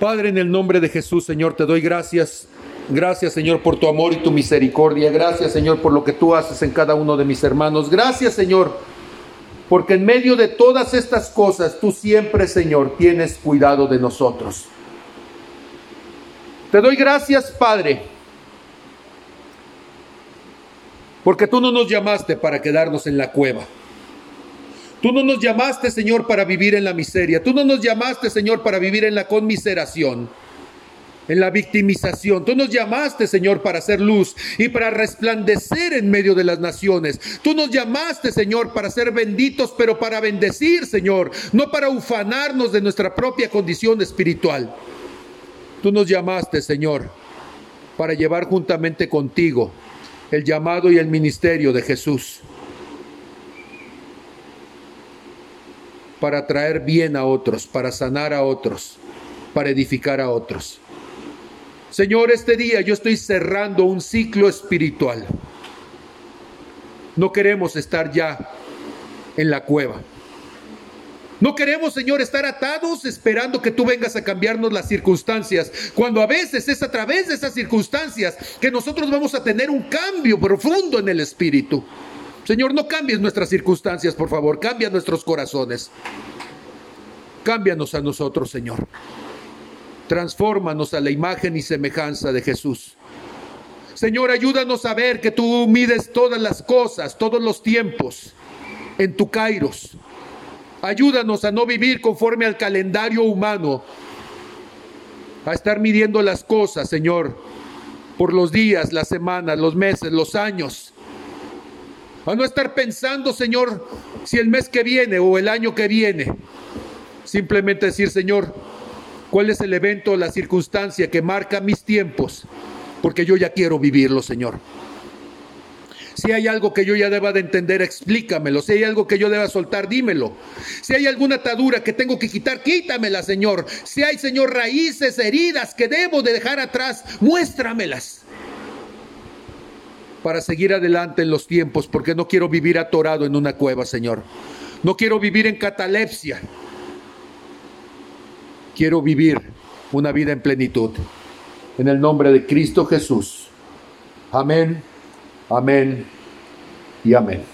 Padre, en el nombre de Jesús, Señor, te doy gracias. Gracias, Señor, por tu amor y tu misericordia. Gracias, Señor, por lo que tú haces en cada uno de mis hermanos. Gracias, Señor, porque en medio de todas estas cosas, tú siempre, Señor, tienes cuidado de nosotros. Te doy gracias, Padre, porque tú no nos llamaste para quedarnos en la cueva. Tú no nos llamaste, Señor, para vivir en la miseria. Tú no nos llamaste, Señor, para vivir en la conmiseración en la victimización. Tú nos llamaste, Señor, para hacer luz y para resplandecer en medio de las naciones. Tú nos llamaste, Señor, para ser benditos, pero para bendecir, Señor, no para ufanarnos de nuestra propia condición espiritual. Tú nos llamaste, Señor, para llevar juntamente contigo el llamado y el ministerio de Jesús. Para traer bien a otros, para sanar a otros, para edificar a otros. Señor, este día yo estoy cerrando un ciclo espiritual. No queremos estar ya en la cueva. No queremos, Señor, estar atados esperando que tú vengas a cambiarnos las circunstancias, cuando a veces es a través de esas circunstancias que nosotros vamos a tener un cambio profundo en el espíritu. Señor, no cambies nuestras circunstancias, por favor, cambia nuestros corazones. Cámbianos a nosotros, Señor. Transfórmanos a la imagen y semejanza de Jesús. Señor, ayúdanos a ver que tú mides todas las cosas, todos los tiempos en tu kairos. Ayúdanos a no vivir conforme al calendario humano, a estar midiendo las cosas, Señor, por los días, las semanas, los meses, los años. A no estar pensando, Señor, si el mes que viene o el año que viene. Simplemente decir, Señor, ¿Cuál es el evento, la circunstancia que marca mis tiempos? Porque yo ya quiero vivirlo, Señor. Si hay algo que yo ya deba de entender, explícamelo. Si hay algo que yo deba soltar, dímelo. Si hay alguna atadura que tengo que quitar, quítamela, Señor. Si hay, Señor, raíces, heridas que debo de dejar atrás, muéstramelas. Para seguir adelante en los tiempos, porque no quiero vivir atorado en una cueva, Señor. No quiero vivir en catalepsia quiero vivir una vida en plenitud. En el nombre de Cristo Jesús. Amén, amén y amén.